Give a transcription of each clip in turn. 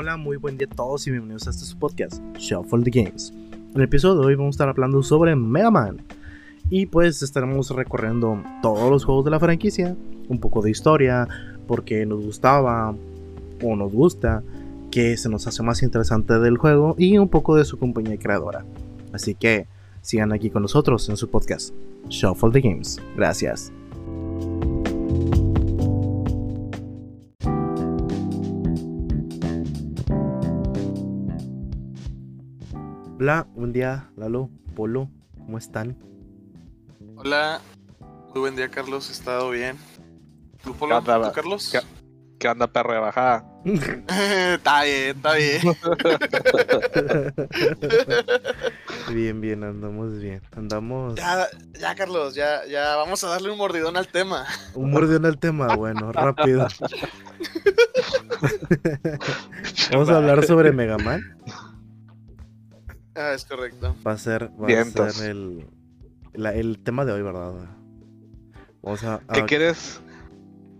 Hola, muy buen día a todos y bienvenidos a este podcast, Shuffle the Games. En el episodio de hoy vamos a estar hablando sobre Mega Man. Y pues estaremos recorriendo todos los juegos de la franquicia, un poco de historia, por qué nos gustaba o nos gusta, qué se nos hace más interesante del juego y un poco de su compañía creadora. Así que sigan aquí con nosotros en su podcast, Shuffle the Games. Gracias. Hola, buen día, Lalo, Polo, ¿cómo están? Hola, muy buen día, Carlos. ¿He estado bien? ¿Tú, Polo? ¿Qué onda, ¿Tú, Carlos? ¿Qué, qué onda, perro de bajada? está bien, está bien. bien, bien, andamos bien. Andamos. Ya, ya, Carlos, ya, ya, vamos a darle un mordidón al tema. Un mordidón al tema, bueno, rápido. vamos a hablar sobre Mega Man. Ah, es correcto. Va a ser, va a ser el, la- el tema de hoy, ¿verdad? Vamos a. ¿Qué quieres?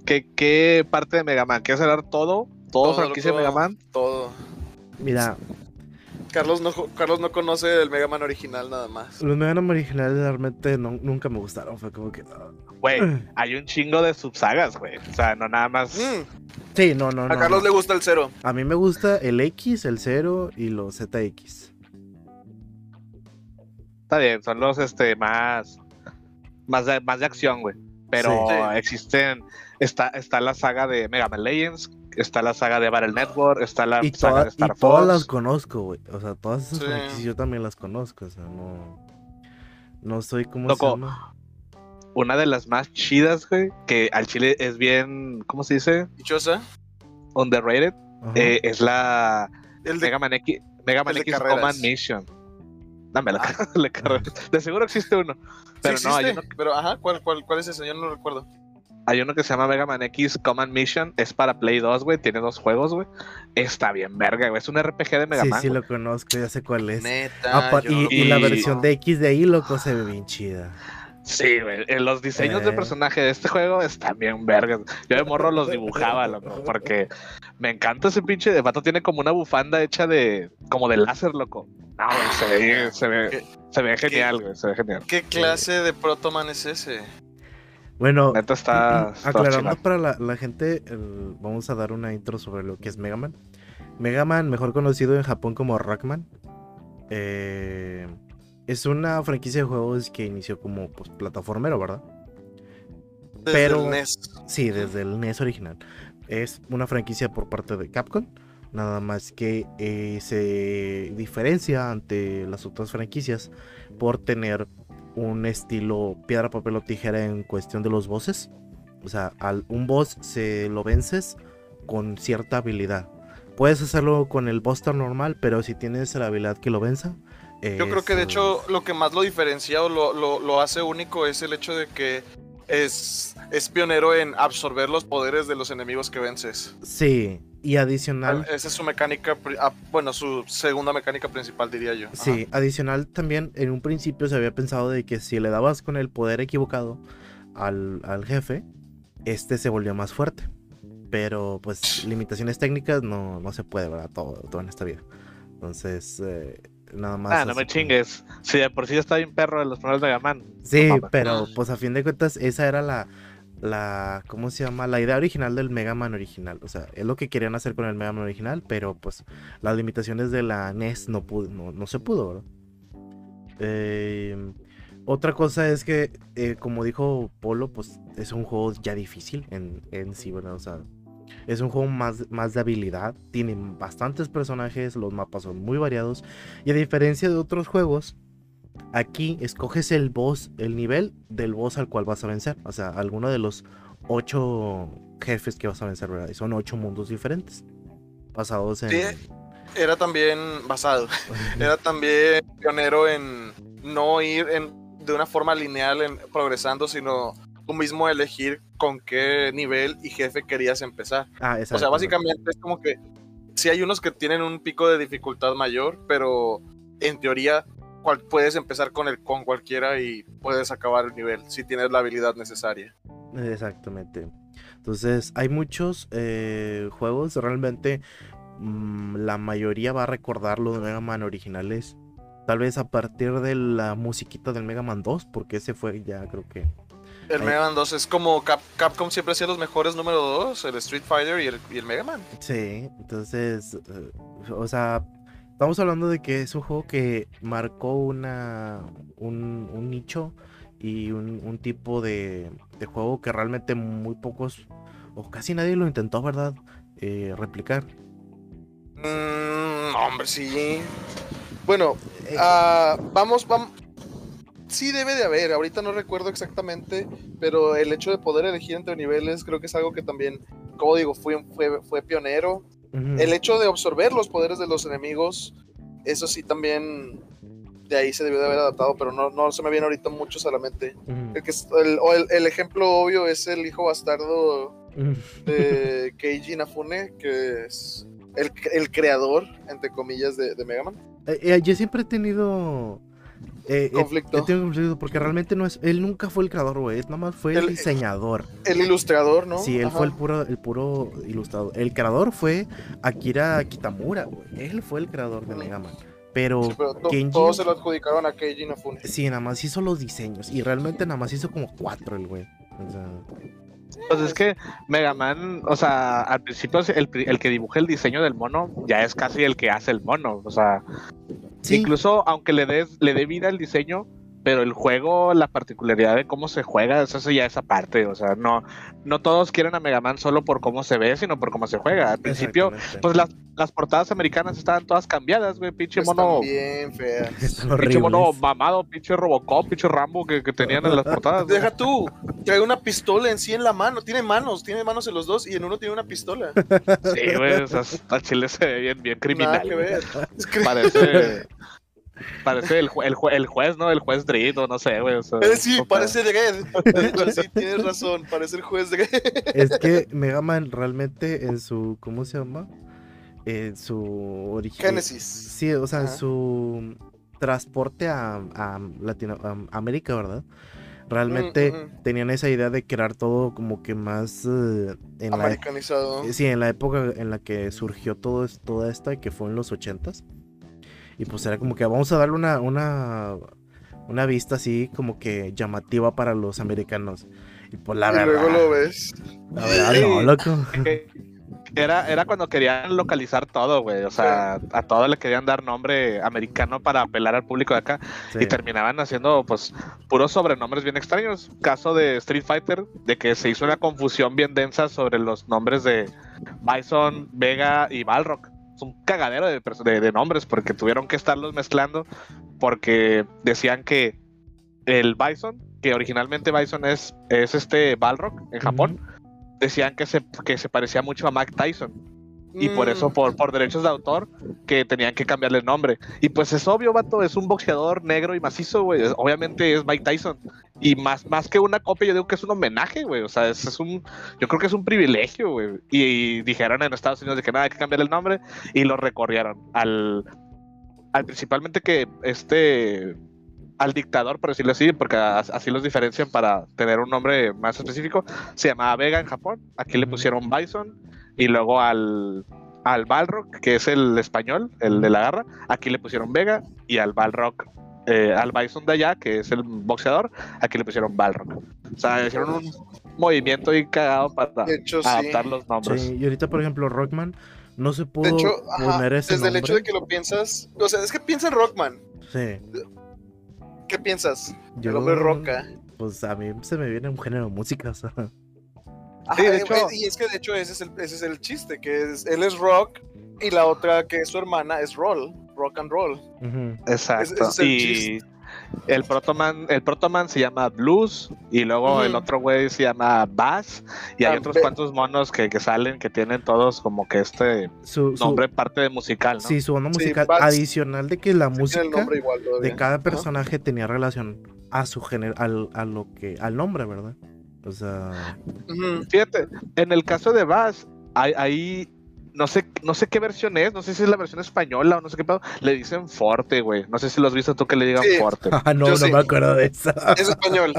¿Qué, ¿Qué parte de Mega Man? ¿Quieres hablar todo? ¿Todo, Todo, franquicia de loco. Mega Man? Todo. Mira, Carlos no, Carlos no conoce el Mega Man original nada más. los Mega Man originales realmente no- nunca me gustaron. Fue como que. ah. Güey, hay un chingo de subsagas, güey. O sea, no nada más. Mm, Sí, no, no, a no. Carlos no. le gusta el cero. A mí me gusta el X, el 0 y los ZX. Está bien, son los este más. Más de, más de acción, güey. Pero Sí. existen. Está, está la saga de Mega Man Legends. Está la saga de Battle Network. Está la Y, saga toda- de Star y todas Fox. las conozco, güey. O sea, todas esas Sí. yo también las conozco. O sea, no. No soy como. Loco. Se llama? Una de las más chidas, güey. Que al chile es bien. ¿Cómo se dice? Dichosa. Underrated. Eh, es la El de Mega Man X, Mega Man X. Command Mission. Dame la, Ah. la carrera. De seguro existe uno. Pero sí no, hay uno, Pero, ajá, ¿cuál, cuál, ¿cuál es ese? Yo no lo recuerdo. hay uno que se llama Mega Man X Command Mission. Es para Play 2, güey. Tiene dos juegos, güey. Está bien, verga, güey. Es un RPG de Mega sí, Man. sí güey. lo conozco, ya sé cuál es. Neta. Yo y, no y la versión de X de ahí, loco, se ve bien chida. Sí, güey. eh, Los diseños de Eh. personaje de este juego están bien vergas. Yo de morro los dibujaba, loco. Porque me encanta ese pinche de vato. Tiene como una bufanda hecha de. como de láser, loco. No, se ve, se ve, ¿Qué- se ve genial, güey. Se ve genial. ¿Qué clase de Protoman es ese? Bueno, Neta está. está aclarando para la, la gente, el- vamos a dar una intro sobre lo que es Mega Man. Mega Man, mejor conocido en Japón como Rockman, eh, es una franquicia de juegos que inició como pues, plataformero, ¿verdad? Desde Pero- el NES. Sí, desde el NES original. Es una franquicia por parte de Capcom. Nada más que eh, se diferencia ante las otras franquicias por tener un estilo piedra, papel o tijera en cuestión de los bosses. O sea, al un boss se lo vences con cierta habilidad. Puedes hacerlo con el boss tan normal, pero si tienes la habilidad que lo venza. Yo creo que de hecho lo que más lo diferencia o lo, lo, lo hace único es el hecho de que es, es pionero en absorber los poderes de los enemigos que vences. Sí, y adicional. Esa es su mecánica, ah, bueno, su segunda mecánica principal diría yo. Ajá. Sí, adicional también en un principio se había pensado de que si le dabas con el poder equivocado al, al jefe, este se volvió más fuerte. Pero pues limitaciones técnicas no, no se puede, ¿verdad? Todo, todo en esta vida. Entonces, eh, nada más. Ah, no me como- chingues. Si de por sí está bien perro de los primeros Mega Man. Sí, pero pues a fin de cuentas esa era la, la, ¿cómo se llama? La idea original del Mega Man original. O sea, es lo que querían hacer con el Mega Man original, pero pues las limitaciones de la NES no, no, no se pudo, ¿verdad? Eh, otra cosa es que, eh, como dijo Polo, pues es un juego ya difícil en, en sí, ¿verdad? O sea, es un juego más, más de habilidad, tiene bastantes personajes, los mapas son muy variados, y a diferencia de otros juegos, aquí escoges el boss, el nivel del boss al cual vas a vencer, o sea, alguno de los ocho jefes que vas a vencer, ¿verdad? Y son ocho mundos diferentes, basados en... Sí. Era también basado, era también pionero en no ir en, de una forma lineal en, progresando, sino tú mismo elegir con qué nivel y jefe querías empezar. Ah, O exacto. sea, básicamente es como que sí hay unos que tienen un pico de dificultad mayor, pero en teoría cual- puedes empezar con el con cualquiera y puedes acabar el nivel si tienes la habilidad necesaria. Exactamente. Entonces, hay muchos eh, juegos realmente mm, la mayoría va a recordar los Mega Man originales. Tal vez a partir de la musiquita del Mega Man 2, porque ese fue ya creo que... El Ahí. Mega Man 2 es como Cap- Capcom siempre hacía los mejores número 2, el Street Fighter y el, y el Mega Man. Sí, entonces, eh, o sea, estamos hablando de que es un juego que marcó una, un, un nicho y un, un tipo de, de juego que realmente muy pocos, o casi nadie lo intentó, ¿verdad? Eh, replicar. Mm, hombre, sí. Bueno, ah, vamos, vamos. Sí debe de haber, ahorita no recuerdo exactamente, pero el hecho de poder elegir entre niveles creo que es algo que también, como digo, fue, fue, fue pionero. El hecho de absorber los poderes de los enemigos, eso sí también de ahí se debió de haber adaptado, pero no, no se me viene ahorita mucho a la mente. El, que, es- el, o el, el ejemplo obvio es el hijo bastardo de Keiji Inafune, que es el, el creador, entre comillas, de, de Mega Man. Eh, eh, yo siempre he tenido... eh, Conflicto. he tenido conflicto porque realmente no es... Él nunca fue el creador, güey. Nada más fue el, El- diseñador. El ilustrador, ¿no? Sí, él Ajá. fue el puro, el puro ilustrador. El creador fue Akira Kitamura, güey. Él fue el creador de. Mega Man. Pero Sí, pero to- Kenji- todos se lo adjudicaron a Keiji Inafune. sí, nada más hizo los diseños. Y realmente nada más hizo como cuatro el güey. O sea, Pues es que Mega Man, o sea, al principio el, el que dibuja el diseño del mono ya es casi el que hace el mono. O sea, incluso aunque le des, le dé vida al diseño, pero el juego, la particularidad de cómo se juega, eso ya es aparte. O sea, no, no todos quieren a Mega Man solo por cómo se ve, sino por cómo se juega. Al principio, pues las, las portadas americanas estaban todas cambiadas, güey. Pinche Están mono. bien feas. Pinche mono mamado, pinche Robocop, pinche Rambo que, que tenían en las portadas. güey. Deja tú, trae una pistola en sí en la mano. Tiene manos, tiene manos en los dos y en uno tiene una pistola. Sí, güey, o sea, Chile se ve bien, bien Nada criminal. que güey. ver. Es que- Parece. Parece el, ju- el, ju- el juez, ¿no? El juez Dredd, o no sé, güey. o sea, Eh, sí, parece Dredd. Sí, tienes razón, parece el juez Dredd. Es que Mega Man realmente en su. ¿Cómo se llama? En su origen. Génesis. Sí, o sea, en su transporte a, a Latino, a América, ¿verdad? Realmente Mm, ujú. tenían esa idea de crear todo como que más eh, en la, Americanizado. sí, en la época en la que surgió todo es- toda esta, que fue en los ochentas. Y pues era como que vamos a darle una, una, una vista así como que llamativa para los americanos. Y pues la y verdad, luego lo ves. la verdad no, loco. Era, era cuando querían localizar todo, güey. O sea, a todo le querían dar nombre americano para apelar al público de acá. Sí. Y terminaban haciendo, pues, puros sobrenombres bien extraños. Caso de Street Fighter, de que se hizo una confusión bien densa sobre los nombres de Bison, Vega y Balrog. Es un cagadero de, perso- de- de nombres porque tuvieron que estarlos mezclando porque decían que el Bison, que originalmente Bison es, es este Balrog en Japón, decían que se, que se parecía mucho a Mike Tyson. Y por eso, Mm, por, por derechos de autor, que tenían que cambiarle el nombre. Y pues es obvio, vato, es un boxeador negro y macizo, güey. Obviamente es Mike Tyson. Y más, más que una copia, yo digo que es un homenaje, güey. O sea, es, es un, yo creo que es un privilegio, güey. Y, dijeron en Estados Unidos de que nada, hay que cambiarle el nombre. Y lo recorrieron al, al principalmente que este, al dictador, por decirlo así, porque as- así los diferencian para tener un nombre más específico, se llamaba Vega en Japón. Aquí le pusieron Bison. Y luego al, al Balrog, que es el español, el de la garra, aquí le pusieron Vega. Y al Balrog, eh, al Bison de allá, que es el boxeador, aquí le pusieron Balrog. O sea, hicieron un movimiento y cagado para sí. adaptar los nombres. Sí, y ahorita, por ejemplo, Rockman no se pudo De hecho, ajá, poner ese desde el hecho de que lo piensas. O sea, es que piensa en Rockman. Sí. ¿Qué piensas? Yo, El hombre roca. Pues a mí se me viene un género de música, o sea. Ajá, de eh, hecho- y es que de hecho ese es el, ese es el chiste, que es, él es rock y la otra que es su hermana es roll, rock and roll. Exacto. Ese es el y chiste. el Protoman, el Protoman se llama Blues y luego el otro güey se llama Bass y hay Ah, otros cuantos monos que, que salen que tienen todos como que este Su, su- nombre parte de musical, ¿no? Sí, su onda musical. Adicional de que la música nombre igual de cada personaje tenía relación a su género, al, a lo que, al nombre, ¿verdad? O sea. Fíjate, en el caso de Bass, hay, hay no sé, no sé qué versión es, no sé si es la versión española o no sé qué pedo, le dicen Forte, güey. No sé si lo has visto tú que le digan Sí. Forte. Ah, no, Yo no sí. me acuerdo de eso. Es español.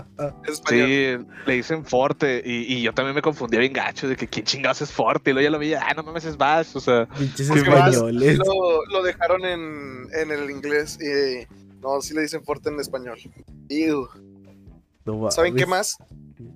Es español. Sí, le dicen Forte y, y yo también me confundía bien gacho de que quién chingados es Forte y luego ya lo vi, ah, no mames, es Bash, o sea, españoles. lo, lo dejaron en, en el inglés y no, sí le dicen fuerte en español. Ew. No ¿Saben qué más?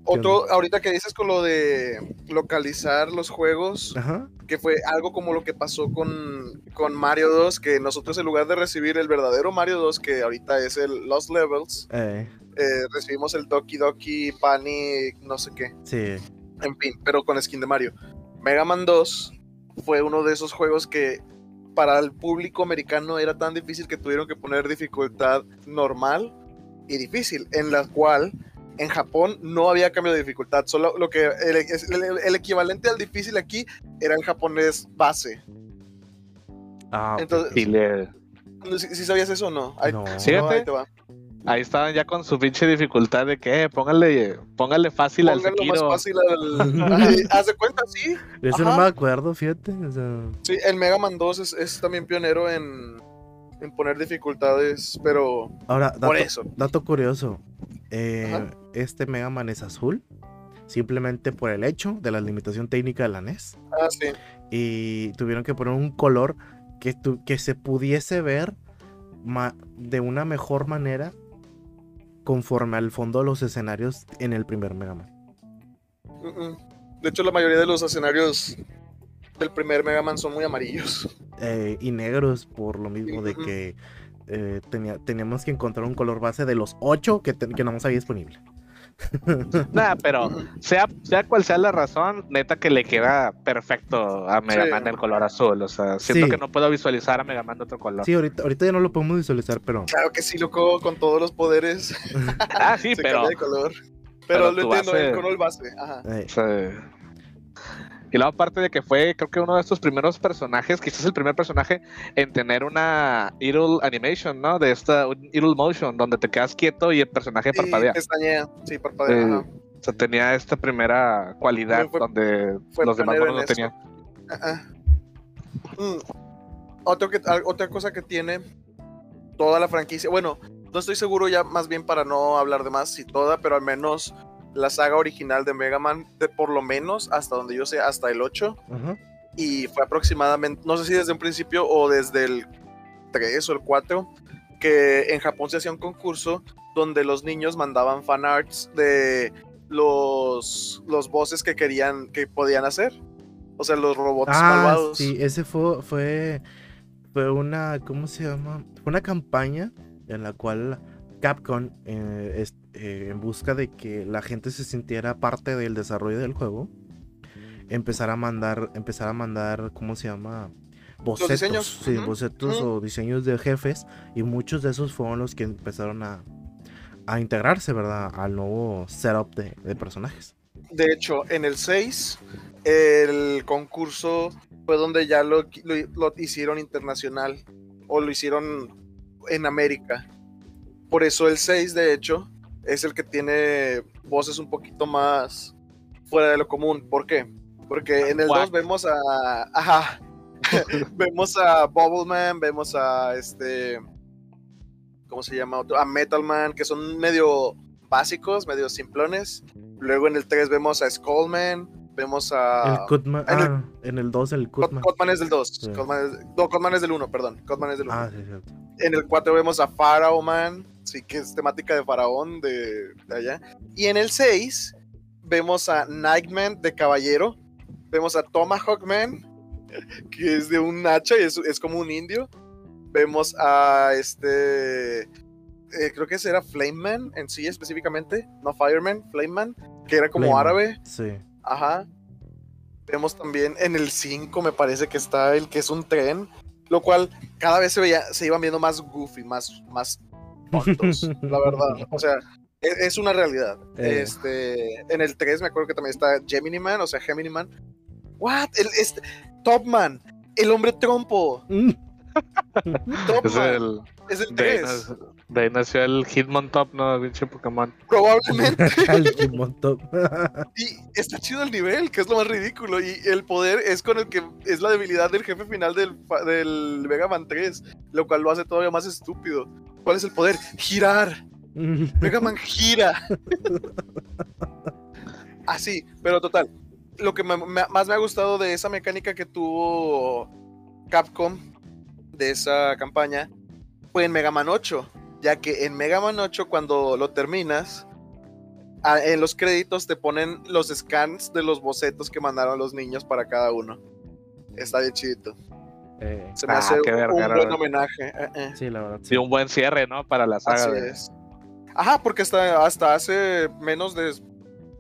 Otro, ahorita que dices con lo de localizar los juegos, Ajá. que fue algo como lo que pasó con, con Mario 2, que nosotros en lugar de recibir el verdadero Mario 2, que ahorita es el Lost Levels, Eh, eh, recibimos el Doki Doki Panic, no sé qué. sí. En fin, pero con skin de Mario. Mega Man 2 fue uno de esos juegos que para el público americano era tan difícil que tuvieron que poner dificultad normal y difícil, en la cual en Japón no había cambio de dificultad, solo lo que el, el- el equivalente al difícil aquí era en japonés base. Ah, Entonces, y le, ¿sí, sí sabías eso o no? Ahí, no. Sí, no, ahí te va. ahí estaban ya con su pinche dificultad de que, eh, póngale, póngale fácil al Pónganlo más Sekiro. fácil al... Ay, de cuenta, sí. Eso no Ajá. me acuerdo, fíjate. O sea, Sí, el Mega Man 2 es, es también pionero en, en poner dificultades, pero ahora, dato, por eso. dato curioso. Eh, este Mega Man es azul. Simplemente por el hecho de la limitación técnica de la NES. Ah, sí. Y tuvieron que poner un color que, tu- que se pudiese ver de una mejor manera conforme al fondo de los escenarios en el primer Mega Man. Mm, mm. De hecho, la mayoría de los escenarios del primer Mega Man son muy amarillos. Eh, y negros por lo mismo de que eh, tenía, teníamos que encontrar un color base de los 8 que, te- que no más había disponible. Nah, pero sea, sea cual sea la razón, neta que le queda perfecto a Mega Sí. Man el color azul. O sea, siento Sí. que no puedo visualizar a Mega Man de otro color. Sí, ahorita, ahorita ya no lo podemos visualizar, pero Claro que sí, loco, con todos los poderes Ah, sí, se pero. cambia de color. Pero, pero lo entiendo, base- el color base. Ajá. eh, Sí. Y luego aparte de que fue, creo que uno de estos primeros personajes, quizás el primer personaje en tener una idle animation, ¿no? De esta idle motion, donde te quedas quieto y el personaje Y parpadea. pestañea, sí, parpadea. Eh. O sea, tenía esta primera cualidad Fue- donde fue los demás no eso. tenían. Mm. Otro que, al- otra cosa que tiene toda la franquicia, bueno, no estoy seguro ya más bien para no hablar de más si toda, pero al menos la saga original de Mega Man, de por lo menos hasta donde yo sé, hasta el 8, ajá. y fue aproximadamente, no sé si desde un principio o desde el 3 o el 4, que en Japón se hacía un concurso donde los niños mandaban fanarts de los, los bosses que querían, que podían hacer. O sea, los robots Ah, malvados. sí, ese fue, fue, fue una, ¿cómo se llama? Fue una campaña en la cual Capcom, eh, es- eh, en busca de que la gente se sintiera parte del desarrollo del juego, empezar a mandar, empezar a mandar, ¿cómo se llama? Bocetos, diseños, sí, bocetos o diseños de jefes, y muchos de esos fueron los que empezaron a, a integrarse, ¿verdad? Al nuevo setup de, de personajes. De hecho, en el 6, el concurso fue donde ya lo, lo- lo hicieron internacional o lo hicieron en América. Por eso el 6, de hecho, es el que tiene voces un poquito más fuera de lo común. ¿Por qué? Porque en el Guac. 2 vemos a. Ajá. vemos a Bubbleman, vemos a este. ¿Cómo se llama? Otro? A Metalman, que son medio básicos, medio simplones. Luego en el 3 vemos a Skullman, vemos a... el Cutman, en el- ah, en el 2 el Cod- Cutman. Codman es del 2. Sí. Codman es- no, Codman es del 1, perdón. Codman es del 1. Ah, sí, cierto. En el 4 vemos a Pharaoh Man, sí, que es temática de faraón de, de allá. Y en el 6 vemos a Nightman de caballero. Vemos a Tomahawk Man, que es de un hacha y es, es como un indio. Vemos a este. eh, creo que ese era Flame Man en sí específicamente, no Fireman, Flame Man, que era como árabe. Sí. Ajá. Vemos también en el 5, me parece que está el que es un tren, lo cual cada vez se veía, se iban viendo más goofy, más, más tontos, la verdad. O sea, es, es una realidad. Eh. Este, en el 3 me acuerdo que también está Gemini Man, o sea, Gemini Man. What? El, este, Top Man, el hombre trompo. Mm. Top Es Man, el es el de, 3. De ahí nació el Hitmontop, no, pinche Pokémon. Probablemente. El Hitmontop. Y está chido el nivel, que es lo más ridículo. Y el poder es con el que es la debilidad del jefe final del, del Mega Man 3, lo cual lo hace todavía más estúpido. ¿Cuál es el poder? Girar. Mega Man gira. Así, pero total. Lo que me- me- más me ha gustado de esa mecánica que tuvo Capcom de esa campaña fue en Mega Man 8, ya que en Mega Man 8 cuando lo terminas, a- en los créditos te ponen los scans de los bocetos que mandaron los niños para cada uno. Está bien chidito. Eh, Se me Ah, hace un verga, buen homenaje. eh, eh. sí, la verdad. Sí, un buen cierre, ¿no? Para la saga. Así de- es. Ajá, porque hasta, hasta hace menos de.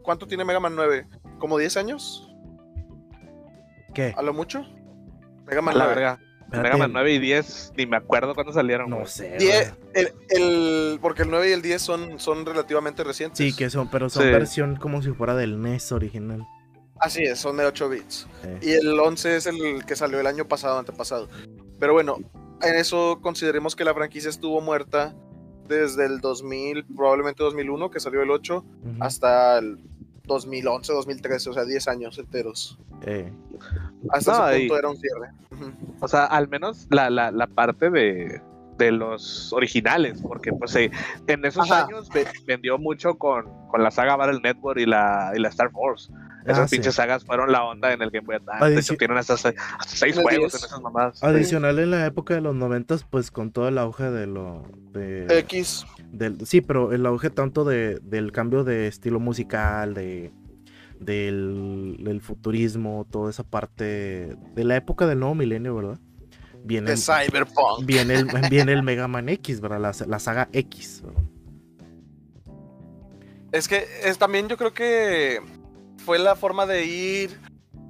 ¿Cuánto tiene Mega Man 9? ¿Como 10 años? ¿Qué? ¿A lo mucho? Mega Man La 9. verga. Espérate, Mega Man 9 y 10, ni me acuerdo cuándo salieron. No güey. sé. Die- güey. el, el- porque el 9 y el 10 son, son relativamente recientes. Sí, que son, pero son Sí. versión como si fuera del NES original. Así es, son de 8 bits. Eh, Y el 11 es el que salió el año pasado, antepasado. Pero bueno, en eso consideremos que la franquicia estuvo muerta desde el 2000, probablemente 2001, que salió el 8, ujú, hasta el 2011, 2013, o sea, 10 años enteros. eh, Hasta ese y- punto era un cierre. O sea, al menos la, la, la parte de, de los originales, porque pues eh, en esos Ajá. años ve- vendió mucho con, con la saga Battle Network y la, y la Star Force. Esas Ah, sí. pinches sagas fueron la onda en el Game Boy Advance. Adici- De hecho, tienen hasta, se- hasta seis juegos 10. en esas mamadas. Adicional en la época de los noventas, pues con todo el auge de lo de, X. del, sí, pero el auge tanto de, del cambio de estilo musical, de del, del futurismo, toda esa parte de la época del nuevo milenio, ¿verdad? Viene, De Cyberpunk. viene, el, viene el Mega Man X, ¿verdad? La, la saga X. ¿verdad? Es que es, también yo creo que fue la forma de ir,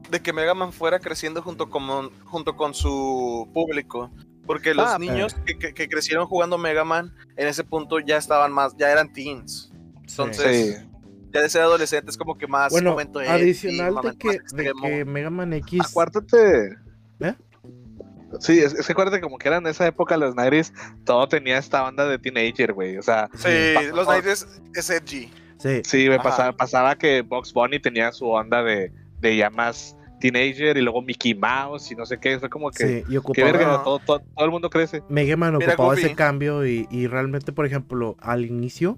de que Mega Man fuera creciendo junto con, junto con su público. Porque los Ah, niños que, que- que crecieron jugando Mega Man en ese punto ya estaban más, ya eran teens. Entonces, Sí. Ya de ser adolescentes como que más Bueno, momento adicional de que, de Mega Man X. Acuérdate. ¿Eh? Sí, es, es que acuérdate como que era en esa época los 90 todo tenía esta onda de teenager, güey. O sea, Sí, los 90 es, es edgy. Sí, sí, me pasaba, pasaba que Box Bunny tenía su onda de, de ya más teenager y luego Mickey Mouse y no sé qué. Fue como que, sí, y ocupaba. verga, todo, todo, todo el mundo crece. Mega Man ocupaba ese cambio y, y realmente, por ejemplo, al inicio,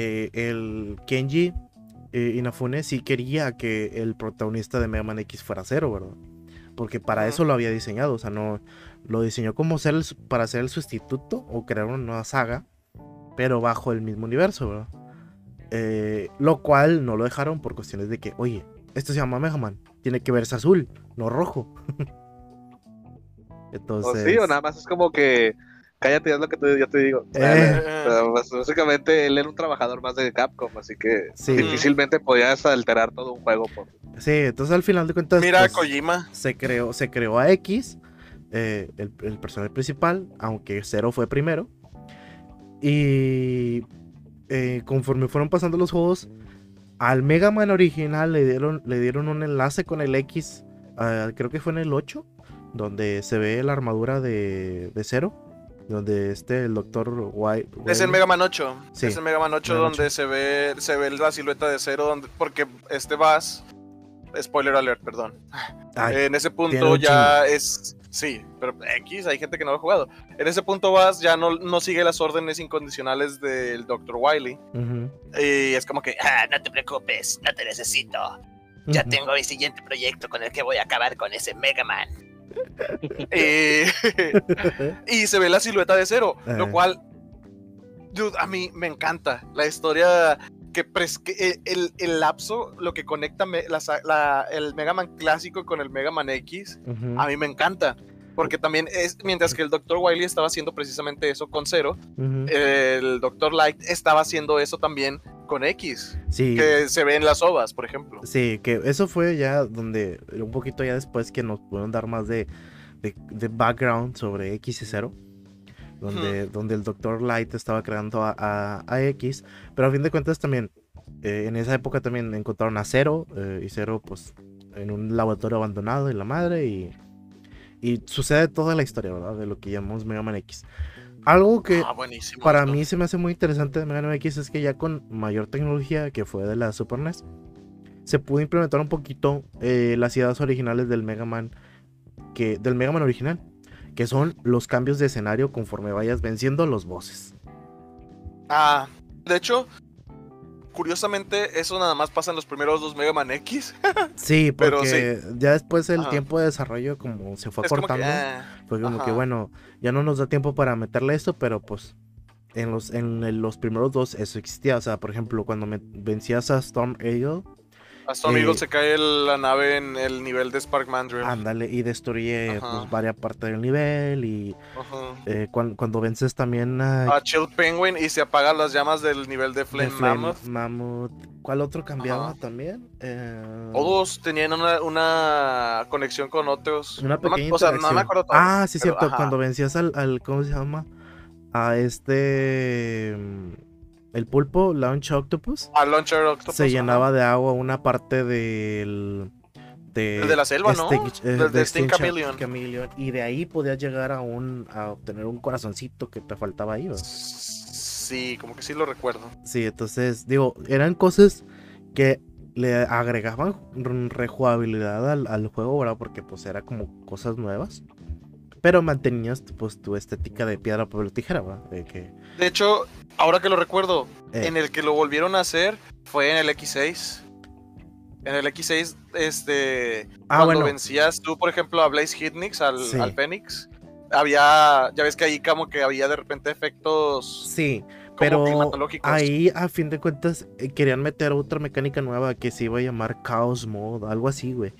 eh, el Kenji eh, Inafune sí quería que el protagonista de Mega Man X fuera Zero, ¿verdad? Porque para eso lo había diseñado, o sea, no lo diseñó como ser el para ser el sustituto o crear una nueva saga, pero bajo el mismo universo, ¿verdad? Eh, lo cual no lo dejaron por cuestiones de que, oye, esto se llama Mega Man, tiene que verse azul, no rojo. O Entonces, sí, o nada más es como que cállate, es lo que te, yo te digo. Eh. Bas- básicamente él era un trabajador más de Capcom, así que Sí. difícilmente podías alterar todo un juego por, Sí, entonces al final de cuentas Mira a pues, Kojima. se creó, se creó a X, eh, el, el personaje principal, aunque Zero fue primero. Y eh, conforme fueron pasando los juegos, al Mega Man original le dieron, le dieron un enlace con el X, ah, creo que fue en el 8, donde se ve la armadura de, de Zero, donde este el Doctor White. Es el Mega Man 8. Sí, Es el Mega Man 8 Mega Man donde 8. se ve se ve la silueta de cero donde porque este Bass spoiler alert, perdón. Ay, en ese punto un ya es sí, pero X hay gente que no lo ha jugado. En ese punto Bass ya no, no sigue las órdenes incondicionales del Dr. Wily ujú, y es como que Ah, no te preocupes, no te necesito. Ya tengo mi siguiente proyecto con el que voy a acabar con ese Mega Man. Eh, y se ve la silueta de cero, Eh. lo cual, dude, a mí me encanta la historia que, pres- que eh, el, el lapso, lo que conecta me- la el Mega Man clásico con el Mega Man X, a mí me encanta. Porque también es, mientras que el Dr. Wily estaba haciendo precisamente eso con Zero, ujú. el Dr. Light estaba haciendo eso también con X, Sí. que se ve en las ovas, por ejemplo. Sí, que eso fue ya donde, un poquito ya después que nos pudieron dar más de, de, de background sobre X y Zero. Donde, donde el Dr. Light estaba creando a, a- a X. Pero a fin de cuentas también, eh, en esa época también encontraron a Zero. eh, y Zero pues en un laboratorio abandonado y la madre. Y, y sucede toda la historia, ¿verdad? De lo que llamamos Mega Man X. Algo que Ah, para mí se me hace muy interesante de Mega Man X es que ya con mayor tecnología que fue de la Super NES, se pudo implementar un poquito eh, las ideas originales del Mega Man, que, del Mega Man original, que son los cambios de escenario conforme vayas venciendo los bosses. Ah, de hecho, curiosamente, eso nada más pasa en los primeros dos Mega Man X. Sí, Pero porque ya después el Ajá. tiempo de desarrollo como se fue es como que, cortando, ah, fue como que bueno, ya no nos da tiempo para meterle esto, pero pues en los, en los primeros dos eso existía. O sea, por ejemplo, cuando me vencías a Storm Eagle, a Stone eh, Eagle se cae el- la nave en el nivel de Spark Mandrill. ándale, y destruye pues, varias partes del nivel. Y eh, cuan- cuando, vences también a, A Chill Penguin y se apagan las llamas del nivel de de Flame, Flame Mammoth. Mammoth. ¿Cuál otro cambiaba Ajá. también? Eh, Todos tenían una, una conexión con otros. Una No pequeña o sea, no me acuerdo todo. Ah, sí, pero, cierto. ajá. Cuando vencías al, al- ¿Cómo se llama? A este. El pulpo, Launch Octopus. A Launcher Octopus. se llenaba de agua una parte del. De, El de la selva, ¿no? Eh, Del de Sting Chameleon. Chameleon, Y de ahí podías llegar a un. a obtener un corazoncito que te faltaba ahí, ¿verdad? Sí, como que sí lo recuerdo. Sí, entonces, digo, eran cosas que le agregaban rejugabilidad al, al juego, ¿verdad? Porque pues era como cosas nuevas. Pero mantenías pues tu estética de piedra, papel tijera. De que, De hecho, ahora que lo recuerdo, eh, en el que lo volvieron a hacer fue en el X6. En el X6, este. Ah, cuando bueno. vencías tú, por ejemplo, a Blaze Hitnix, al, Sí. al Phoenix, había. Ya ves que ahí como que había de repente efectos Sí, pero ahí a fin de cuentas eh, querían meter otra mecánica nueva que se iba a llamar Chaos Mode, algo así, güey.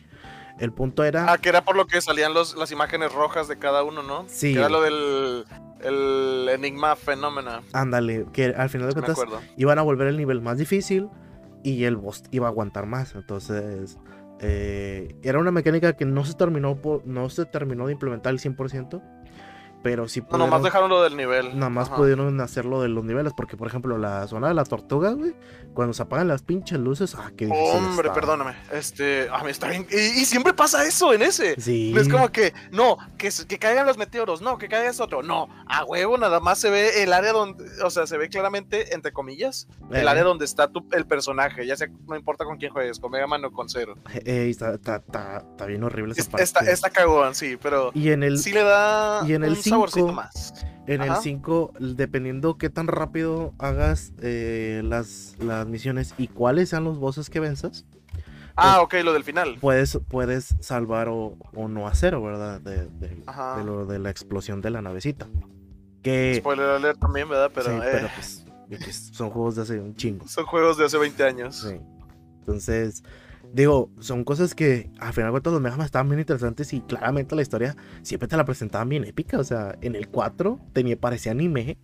El punto era... Ah, que era por lo que salían los, las imágenes rojas de cada uno, ¿no? Sí. Que era lo del el Enigma Phenomena. Ándale, que al final de cuentas acuerdo. iban a volver el nivel más difícil y el boss iba a aguantar más. Entonces, eh, era una mecánica que no se terminó por, no se terminó de implementar al 100%, pero sí No, pudieron, nomás dejaron lo del nivel. nada más Ajá. pudieron hacerlo de los niveles, porque por ejemplo la zona de la tortuga, güey, cuando se apagan las pinches luces, ah, qué difícil Hombre, está. perdóname. Este, a mí está bien. Y, y siempre pasa eso en ese. Sí. Es como que, no, que, que caigan los meteoros, no, que caiga esto otro, no, a huevo, nada más se ve el área donde, o sea, se ve claramente, entre comillas, el Eh, área donde está tu, el personaje, ya sea, no importa con quién juegues, con Mega Man o con Zero. eh, está, está- está- está bien horrible esa Es- parte. Está, está cagón, sí, pero Y en el, sí le da y en el un saborcito cinco, más. En el Ajá. 5, dependiendo qué tan rápido hagas eh, las, las misiones y cuáles sean los bosses que venzas, Ah, ok, lo del final. puedes, puedes salvar o, o no hacer, ¿verdad? De, de- lo de la explosión de la navecita. Que, Spoiler alert también, ¿verdad? Pero, sí, eh, pero pues, son juegos de hace un chingo. son juegos de hace 20 años. Sí. Entonces, digo, son cosas que al final de cuentas los Mega Man estaban bien interesantes y claramente la historia siempre te la presentaban bien épica. O sea, en el 4 tenía, parecía anime.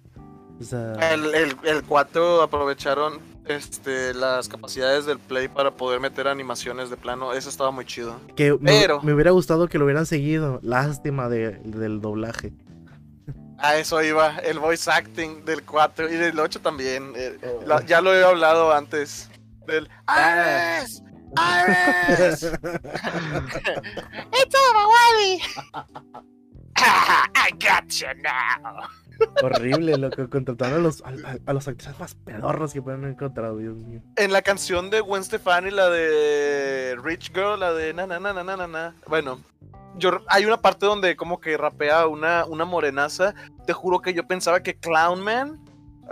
O sea, El, el, el 4 aprovecharon este, las capacidades del Play para poder meter animaciones de plano. Eso estaba muy chido. que me, pero- me hubiera gustado que lo hubieran seguido. Lástima de- del doblaje. A eso iba, el voice acting del 4 y del 8 también. eh, Oh. la- ya lo he hablado antes. Del Ah. ¡Iris! It's over, Wally. I got you now. Horrible, lo que contrataron a los, a, los actores más pedorros que pueden haber encontrado, Dios mío. En la canción de Gwen Stefani, la de Rich Girl, la de na na na na na na na. Bueno, yo hay una parte donde como que rapea una, una morenaza. Te juro que yo pensaba que Clownman,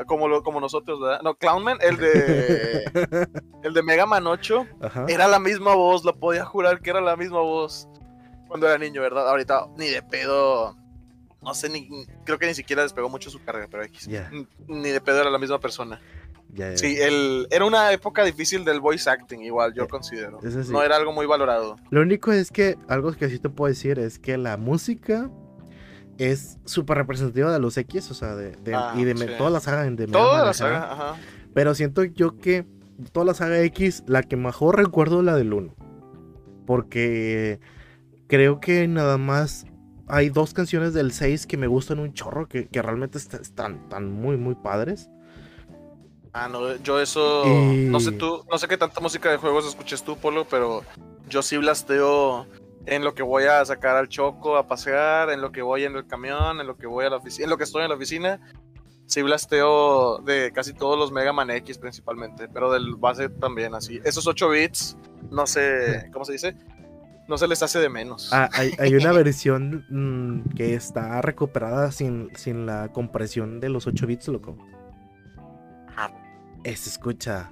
como lo, como nosotros, ¿verdad? No, Clownman, el de el de Mega Man 8, Ajá. era la misma voz, lo podía jurar que era la misma voz cuando era niño, ¿verdad? Ahorita ni de pedo. No sé, ni, creo que ni siquiera despegó mucho su carrera, pero X. Ni de pedo era la misma persona. Sí, el, era una época difícil del voice acting, igual, yo Eh, considero. sí. No era algo muy valorado. Lo único es que algo que sí te puedo decir es que la música es súper representativa de los X, o sea, de, de- Ah, y de sí. toda la saga de Toda la saga, ajá. Pero siento yo que toda la saga X, la que mejor recuerdo es la del 1. Porque creo que nada más hay dos canciones del 6 que me gustan un chorro, que, que realmente est- están, están muy, muy padres. Ah, no, yo eso. Y- No sé tú, no sé qué tanta música de juegos escuches tú, Polo, pero yo sí blasteo en lo que voy a sacar al choco a pasear, en lo que voy en el camión, en lo que voy a la oficina, en lo que estoy en la oficina. Sí blasteo de casi todos los Mega Man X principalmente, pero del base también así. Esos 8 bits, no sé, ¿cómo se dice? No se les hace de menos. Ah, hay, hay una versión mm, que está recuperada sin, sin la compresión de los 8 bits, loco. Ah. Se escucha.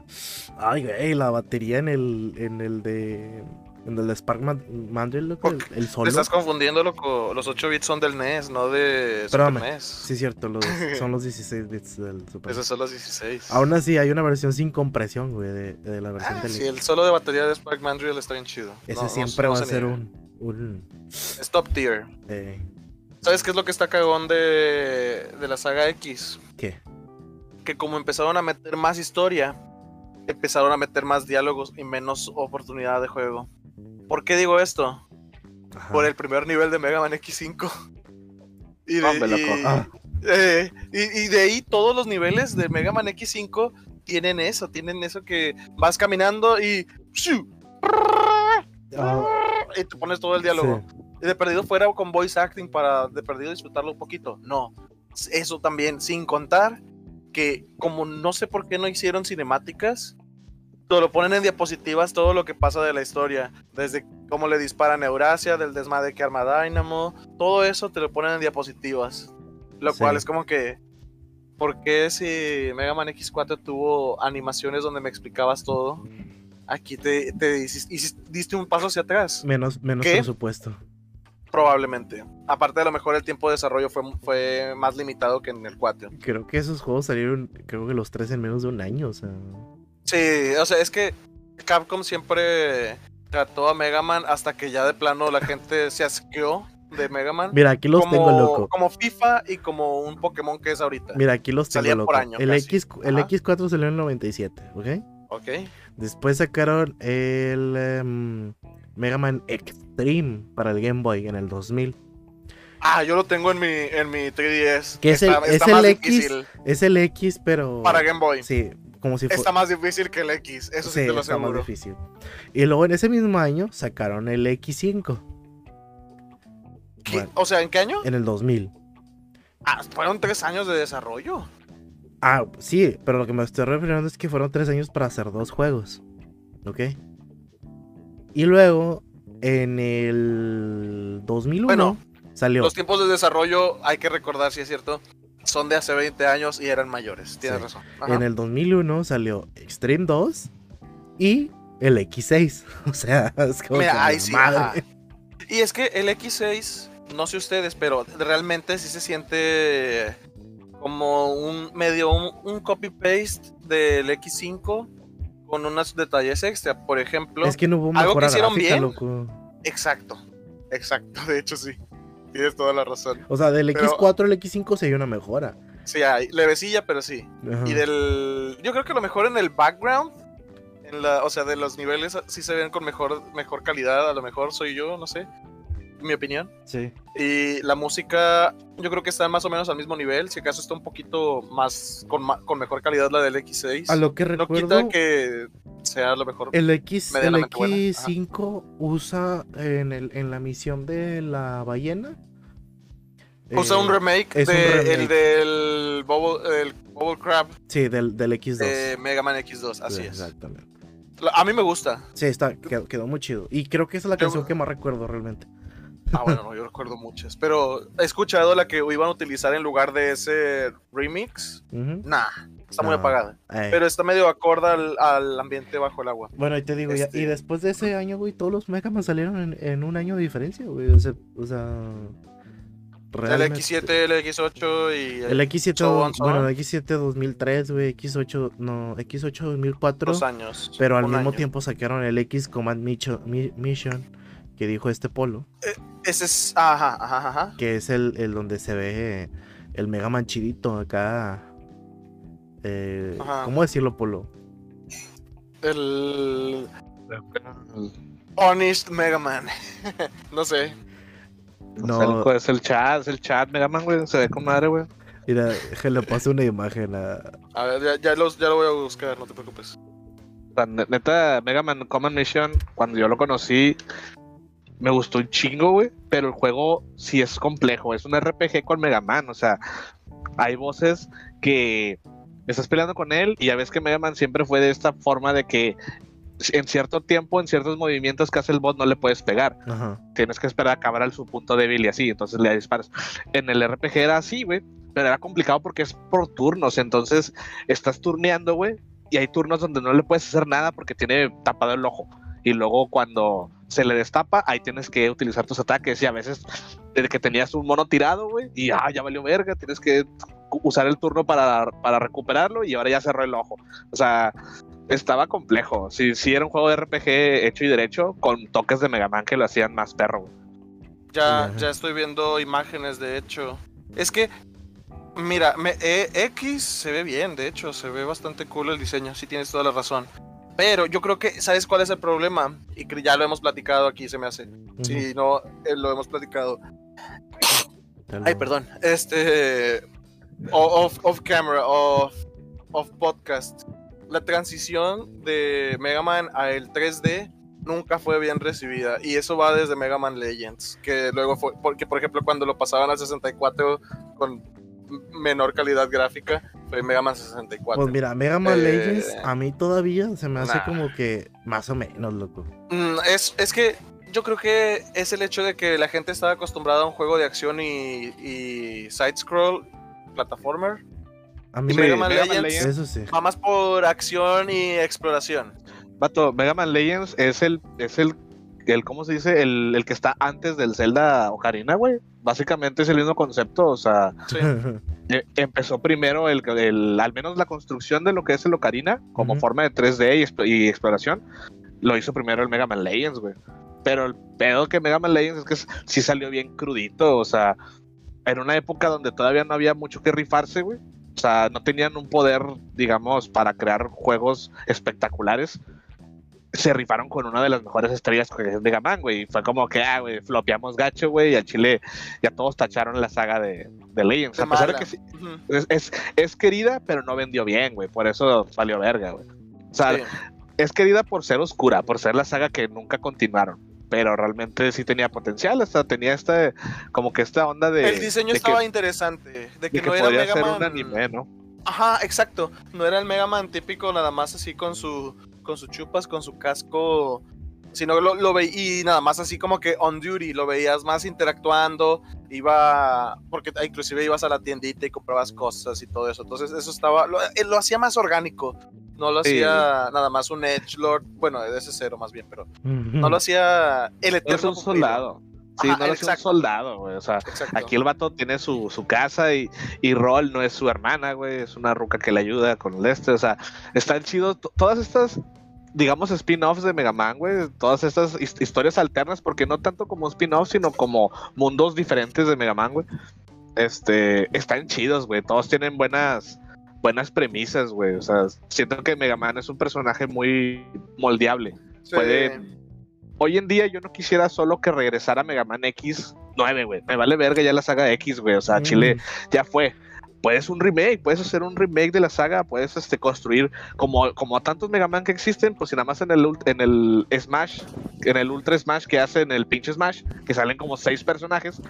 Ay, güey, la batería en el, en el de. En el de Spark Man- Mandrill, loco. El, el Te solo. estás confundiendo, loco. Los 8 bits son del NES, no de. Super NES. Sí, cierto, los- son los 16 bits del Super. Esos son los 16. Aún así, hay una versión sin compresión, güey, de, de la versión Ah, del. sí, el solo de batería de Spark Mandrill está bien chido. Ese No, siempre no va a se ser un. un Es top tier. eh, ¿Sabes qué es lo que está cagón de, de la saga X? ¿Qué? Que como empezaron a meter más historia, empezaron a meter más diálogos y menos oportunidad de juego. ¿Por qué digo esto? Ajá. Por el primer nivel de Mega Man X5. Y de, Hombre, loco. y- Ah, eh, y, y de ahí todos los niveles de Mega Man X5 tienen eso, tienen eso que vas caminando y... ah, Y te pones todo el diálogo. sí. Y de perdido fuera con voice acting para de perdido disfrutarlo un poquito. No. Eso también, sin contar que como no sé por qué no hicieron cinemáticas, lo ponen en diapositivas todo lo que pasa de la historia. Desde cómo le disparan a Eurasia, del desmadre que arma Dynamo, todo eso te lo ponen en diapositivas. Lo Sí. cual es como que. ¿Por qué si Mega Man X4 tuvo animaciones donde me explicabas todo? Aquí te, te hiciste- hiciste- diste un paso hacia atrás. Menos, menos ¿Qué? presupuesto. Probablemente. Aparte de lo mejor el tiempo de desarrollo fue, fue más limitado que en el 4. Creo que esos juegos salieron, creo que los tres en menos de un año, o sea. Sí, o sea, es que Capcom siempre trató a Mega Man hasta que ya de plano la gente se asqueó de Mega Man. Mira, aquí los como, tengo, loco. como FIFA y como un Pokémon que es ahorita. Mira, aquí los tengo, Salían loco. por año, el, casi. X, el Ajá. X4 salió en el 97, ¿ok? Ok. Después sacaron el em, Mega Man Extreme para el Game Boy en el 2000. Ah, yo lo tengo en mi, en mi 3DS. Que es el- está, es está el X, difícil Es el X, pero. para Game Boy. Sí, como si fuera. Está más difícil que el X, eso sí, Sí, te lo está más aseguro. difícil. Y luego en ese mismo año sacaron el X5 ¿Qué? Bueno. O sea, ¿en qué año? en el 2000. Ah, fueron tres años de desarrollo. Ah, sí, pero lo que me estoy refiriendo es que fueron tres años para hacer dos juegos. ¿Ok? Y luego, en el 2001, Bueno, salió. Los tiempos de desarrollo, hay que recordar si es cierto, son de hace 20 años y eran mayores. Tienes Sí. razón. Ajá. En el 2001 salió Extreme 2 y el X6. O sea, es como Mira, la sí, madre. Y es que el X6, no sé ustedes, pero realmente sí se siente como un medio, un, un copy-paste del X5 con unos detalles extra. Por ejemplo, Es que no hubo algo que hicieron gráfica, bien. loco. exacto, exacto, de hecho sí. Tienes toda la razón. O sea, del Pero- X4 al X5 se dio una mejora. Sí, hay levecilla, pero sí. Ajá. Y del. Yo creo que lo mejor en el background. En la, o sea, de los niveles sí se ven con mejor, mejor calidad. A lo mejor soy yo, no sé. Mi opinión. Sí. Y la música, yo creo que está más o menos al mismo nivel. Si acaso está un poquito más. con, con mejor calidad la del X6. A lo que no recuerdo, quita que sea lo mejor. el X, el medianamente buena, ajá. X5 usa en, el, en la misión de la ballena. Usa eh, un remake de remake. el del Bubble, el Bubble Crab Sí, del, del X2. de Mega Man X2. Así Sí, es. Exactamente. A mí me gusta. Sí, está, quedó, quedó muy chido. Y creo que esa es la Yo- canción que más recuerdo realmente. Ah, bueno, no, yo recuerdo muchas. Pero he escuchado la que iban a utilizar en lugar de ese remix. Ujú. Nah, está muy No. apagada. Eh, Pero está medio acorde al, al ambiente bajo el agua. Bueno, y te digo, ya- este- y después de ese año, güey, todos los Mega Man salieron en, en un año de diferencia, güey. O sea, o sea, El realmente- X7, el X8 y El X7, so bueno, el X7 2003, güey, X8, no, X8 2004. dos años. Pero al mismo año. tiempo sacaron el X Command Mission, que dijo este polo, Ese es. Ajá, ajá, ajá. que es el, el donde se ve el Mega Man chidito acá. Eh, Ajá. ¿Cómo decirlo, polo? El. Honest Mega Man. no sé. No. Es el chat, es el chat, Mega Man, güey. Se ve con madre, güey. Mira, le paso una imagen a. A ver, ya, ya, los, ya lo voy a buscar, no te preocupes. O sea, ne- neta, Mega Man Command Mission, cuando yo lo conocí, me gustó un chingo, güey, pero el juego sí es complejo, es un RPG con Mega Man, o sea, hay voces que estás peleando con él y ya ves que Mega Man siempre fue de esta forma de que en cierto tiempo, en ciertos movimientos que hace el bot no le puedes pegar. Ajá. Tienes que esperar a acabar al su punto débil y así, entonces le disparas. En el RPG era así, güey, pero era complicado porque es por turnos, entonces estás turneando, güey, y hay turnos donde no le puedes hacer nada porque tiene tapado el ojo. Y luego cuando se le destapa, ahí tienes que utilizar tus ataques y a veces desde que tenías un mono tirado, güey, y ah, ya valió verga, tienes que usar el turno para, para recuperarlo y ahora ya cerró el ojo. O sea, estaba complejo. Sí, sí era un juego de RPG hecho y derecho con toques de Mega Man que lo hacían más perro. güey. Ya, ya estoy viendo imágenes, de hecho. Es que, mira, me- E- X se ve bien, de hecho, se ve bastante cool el diseño, sí tienes toda la razón. Pero yo creo que, ¿sabes cuál es el problema? Y que ya lo hemos platicado aquí, se me hace. Ujú. Si no, eh, lo hemos platicado. Ay, perdón. Este. o- Off, off camera, off, off podcast. La transición de Mega Man a el 3D nunca fue bien recibida. Y eso va desde Mega Man Legends. Que luego fue. Porque, por ejemplo, cuando lo pasaban al 64 con menor calidad gráfica, fue Mega Man 64. Pues mira, Mega Man Eh, Legends a mí todavía se me hace nah. como que más o menos, loco. Mm, es, es que yo creo que es el hecho de que la gente estaba acostumbrada a un juego de acción y, y side-scroll, plataformer. A mí Y me- Mega Man Mega Man Legends eso sí. va más por acción y exploración. Vato, Mega Man Legends es el, es el, el ¿cómo se dice? El, el que está antes del Zelda Ocarina, güey. Básicamente es el mismo concepto, o sea, Sí. e- empezó primero el, el- al menos la construcción de lo que es el Ocarina, como forma de 3D y, y exploración, lo hizo primero el Mega Man Legends, güey. Pero el pedo que Mega Man Legends es que sí salió bien crudito, o sea, en una época donde todavía no había mucho que rifarse, güey. O sea, no tenían un poder, digamos, para crear juegos espectaculares. Se rifaron con una de las mejores estrellas que es Mega Man, güey. Y fue como que, ah, güey, flopeamos gacho, güey. Y al Chile ya todos tacharon la saga de, de Legends. De a pesar de que sí, es, es, es querida, pero no vendió bien, güey. Por eso valió verga, güey. O sea, Sí. es querida por ser oscura, por ser la saga que nunca continuaron. Pero realmente sí tenía potencial, hasta tenía esta, como que esta onda de. el diseño de estaba que, interesante. De de que, que no era Mega ser Man. un anime, ¿no? Ajá, exacto. No era el Mega Man típico, nada más así con su con sus chupas, con su casco. Sino lo, lo veí y nada más así como que on duty, lo veías más interactuando, iba, porque inclusive ibas a la tiendita y comprabas cosas y todo eso. Entonces eso estaba, lo, eh, lo hacía más orgánico. No lo Sí. hacía nada más un Edge Lord, bueno, de ese cero más bien, pero no lo hacía el No es eterno un soldado. Sí, Ajá, no es un exacto. soldado, güey. O sea, Exacto. aquí el vato tiene su, su casa y, y Rol no es su hermana, güey. Es una ruca que le ayuda con el este. O sea, están chidos to- todas estas, digamos, spin-offs de Mega Man, güey. Todas estas his- historias alternas, porque no tanto como spin-offs, sino como mundos diferentes de Mega Man, güey. Este, están chidos, güey. Todos tienen buenas, buenas premisas, güey. O sea, siento que Mega Man es un personaje muy moldeable. Sí. puede- Hoy en día yo no quisiera solo que regresara Mega Man X9, güey. Me vale verga ya la saga X, güey. O sea, Mm. Chile ya fue. Puedes un remake, puedes hacer un remake de la saga, puedes este, construir como, como tantos Mega Man que existen, pues si nada más en el, ult- en el Smash, en el Ultra Smash que hacen el pinche Smash, que salen como seis personajes,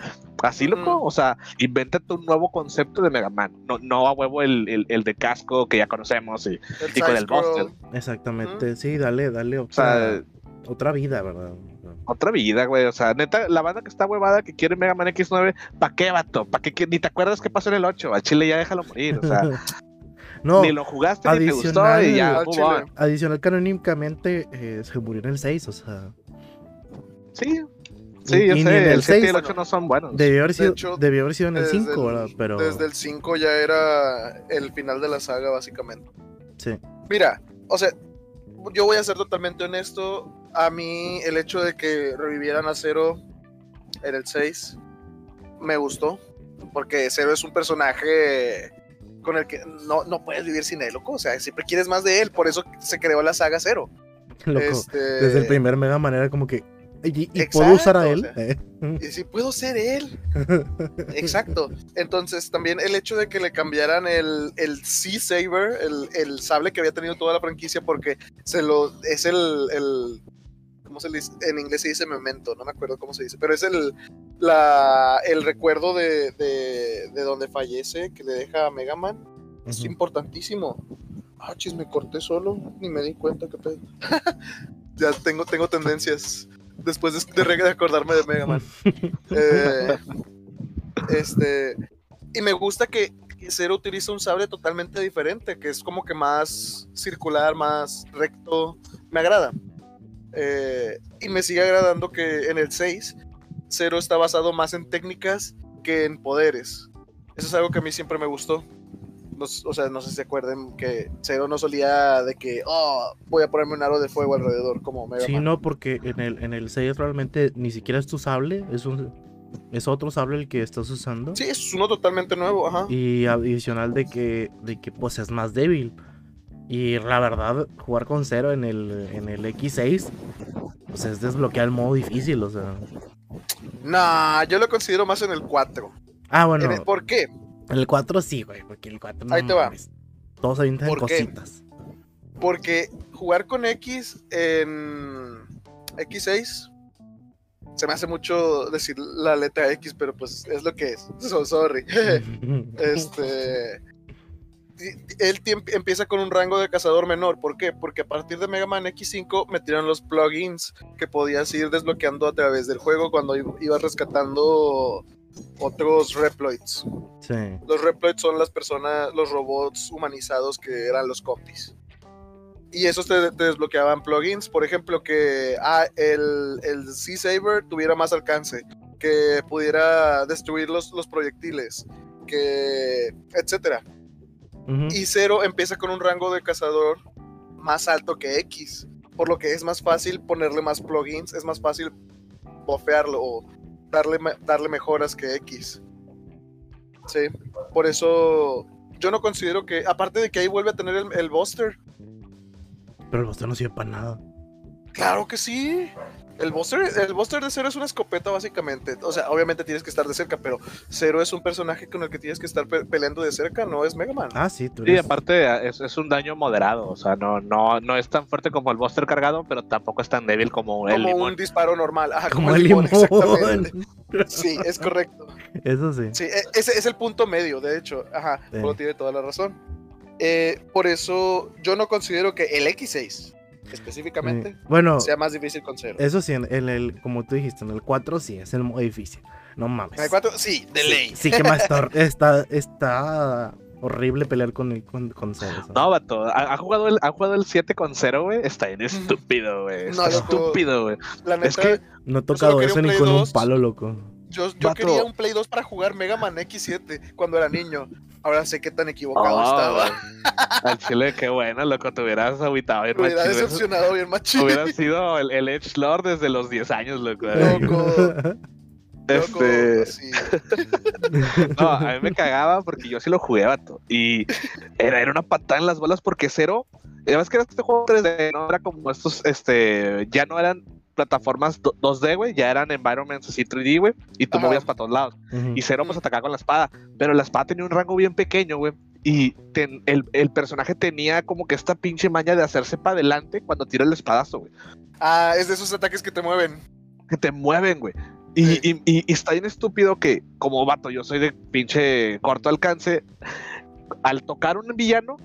así loco, o sea, invéntate un nuevo concepto de Mega Man, no, no a huevo el, el, el de casco que ya conocemos y, con el. Buster. Exactamente, sí, dale, dale O sea, otra vida, ¿verdad? otra vida, güey. O sea, neta, la banda que está huevada que quiere Mega Man X9, ¿pa' qué, vato? ¿Pa' qué? Ni te acuerdas qué pasó en el 8. A Chile ya déjalo morir. O sea, no, ni lo jugaste, ni te gustó adicional y ya, adicional canónicamente eh, se murió en el 6, o sea, Sí, sí, Y- yo y ni en sé. el El 7 y el 8 no son buenos. debió haber sido, hecho, debió haber sido en el desde 5, el- ¿verdad? Pero Desde el 5 ya era el final de la saga, básicamente. sí. Mira, o sea, yo voy a ser totalmente honesto. A mí el hecho de que revivieran a Zero en el 6 me gustó. Porque Zero es un personaje con el que no, no puedes vivir sin él, loco. O sea, siempre quieres más de él. Por eso se creó la saga Zero. Loco, Este, desde el primer Mega Man era como que y, y Exacto, puedo usar a o él. sea. Eh, Y sí, puedo ser él. Exacto. Entonces, también el hecho de que le cambiaran el, el Sea Saber, el, el sable que había tenido toda la franquicia, porque se lo es el, el ¿cómo ¿cómo se le dice? En inglés se dice memento, no me acuerdo cómo se dice, pero es el, la, el recuerdo de, de, de donde fallece que le deja a Mega Man. Es importantísimo. Ah, chis, me corté solo, ni me di cuenta que pedo. ya tengo, tengo tendencias después de, de de acordarme de Mega Man. Eh, este, y me gusta que Zero utiliza un sable totalmente diferente, que es como que más circular, más recto. Me agrada. Eh, y me sigue agradando que en el 6, Zero está basado más en técnicas que en poderes. Eso es algo que a mí siempre me gustó. No o sea, no sé si se acuerden que Zero no solía de que, oh, voy a ponerme un aro de fuego alrededor, como Mega Sí, Man. no, porque en el, en el 6 realmente ni siquiera es tu sable, es un es otro sable el que estás usando. Sí, es uno totalmente nuevo, ajá. Y adicional de que, de que pues es más débil. Y la verdad, jugar con cero en el, en el X6, pues es desbloquear el modo difícil, o sea. Nah, yo lo considero más en el 4. Ah, bueno, el- ¿Por qué? en el 4 sí, güey, porque el 4 no Ahí te va. Todos avientan ¿Por qué? cositas. Porque jugar con X en X6 se me hace mucho decir la letra X, pero pues es lo que es. So sorry. este. Él empieza con un rango de cazador menor. ¿Por qué? Porque a partir de Mega Man X5 metieron los plugins que podías ir desbloqueando a través del juego cuando ibas rescatando otros Reploids. sí. Los Reploids son las personas, los robots humanizados que eran los copies. Y esos te, te desbloqueaban plugins, por ejemplo, que ah, el, el Sea Saber tuviera más alcance, que pudiera destruir los, los proyectiles, que etcétera. Y Zero empieza con un rango de cazador más alto que X, por lo que es más fácil ponerle más plugins, es más fácil bofearlo o darle, darle mejoras que X. Sí, por eso yo no considero que, aparte de que ahí vuelve a tener el, el Buster, Pero el boster no sirve para nada. claro que sí. El Buster, el Buster de Zero es una escopeta básicamente. O sea, obviamente tienes que estar de cerca, pero Zero es un personaje con el que tienes que estar pe- peleando de cerca, no es Mega Man. Ah, sí, tú Sí, eres- aparte es, es un daño moderado, o sea, no, no, no es tan fuerte como el Buster cargado, pero tampoco es tan débil como el como limón. un disparo normal. Ajá, como el limón. exactamente. Sí, es correcto. Eso sí. Sí, e- ese es el punto medio, de hecho. Ajá, Sí. Tiene toda la razón. Eh, por eso yo no considero que el X6 específicamente. Bueno, sea más difícil con cero. eso sí, en, en el, como tú dijiste, en el 4 sí, es el modo difícil. No mames. En el 4, sí, de Sí, ley. Sí, que más está, está, está horrible pelear con, el- con, con cero. No, vato, ha, ha jugado el, ha jugado el 7 con 0, güey. Está bien estúpido, güey. No, Está estúpido, güey. Es que No he tocado eso un ni con un 2. palo, loco. yo, yo quería un Play 2 para jugar Mega Man X7 cuando era niño. Ahora sé qué tan equivocado Oh, estaba. Al chile, qué bueno, loco. Te hubieras agüitado bien Me hubiera machín, decepcionado bien machín. Hubieras sido el, el Edge Lord desde los 10 años, loco. Loco. Loco, Este, sí. no, a mí me cagaba porque yo sí lo jugué, vato. Y era, era una patada en las bolas porque cero. Además que era este juego 3D, no era como estos, este, ya no eran plataformas do- 2D, güey, ya eran environments así 3D, güey, y tú Ajá. movías para todos lados. Y Cero pues atacaba con la espada, pero la espada tenía un rango bien pequeño, güey. Y ten- el, el personaje tenía como que esta pinche maña de hacerse para adelante cuando tira el espadazo, güey. Ah, es de esos ataques que te mueven. Que te mueven, güey. Y, Sí. y- y- y está bien estúpido que, como vato, yo soy de pinche corto alcance, al tocar un villano,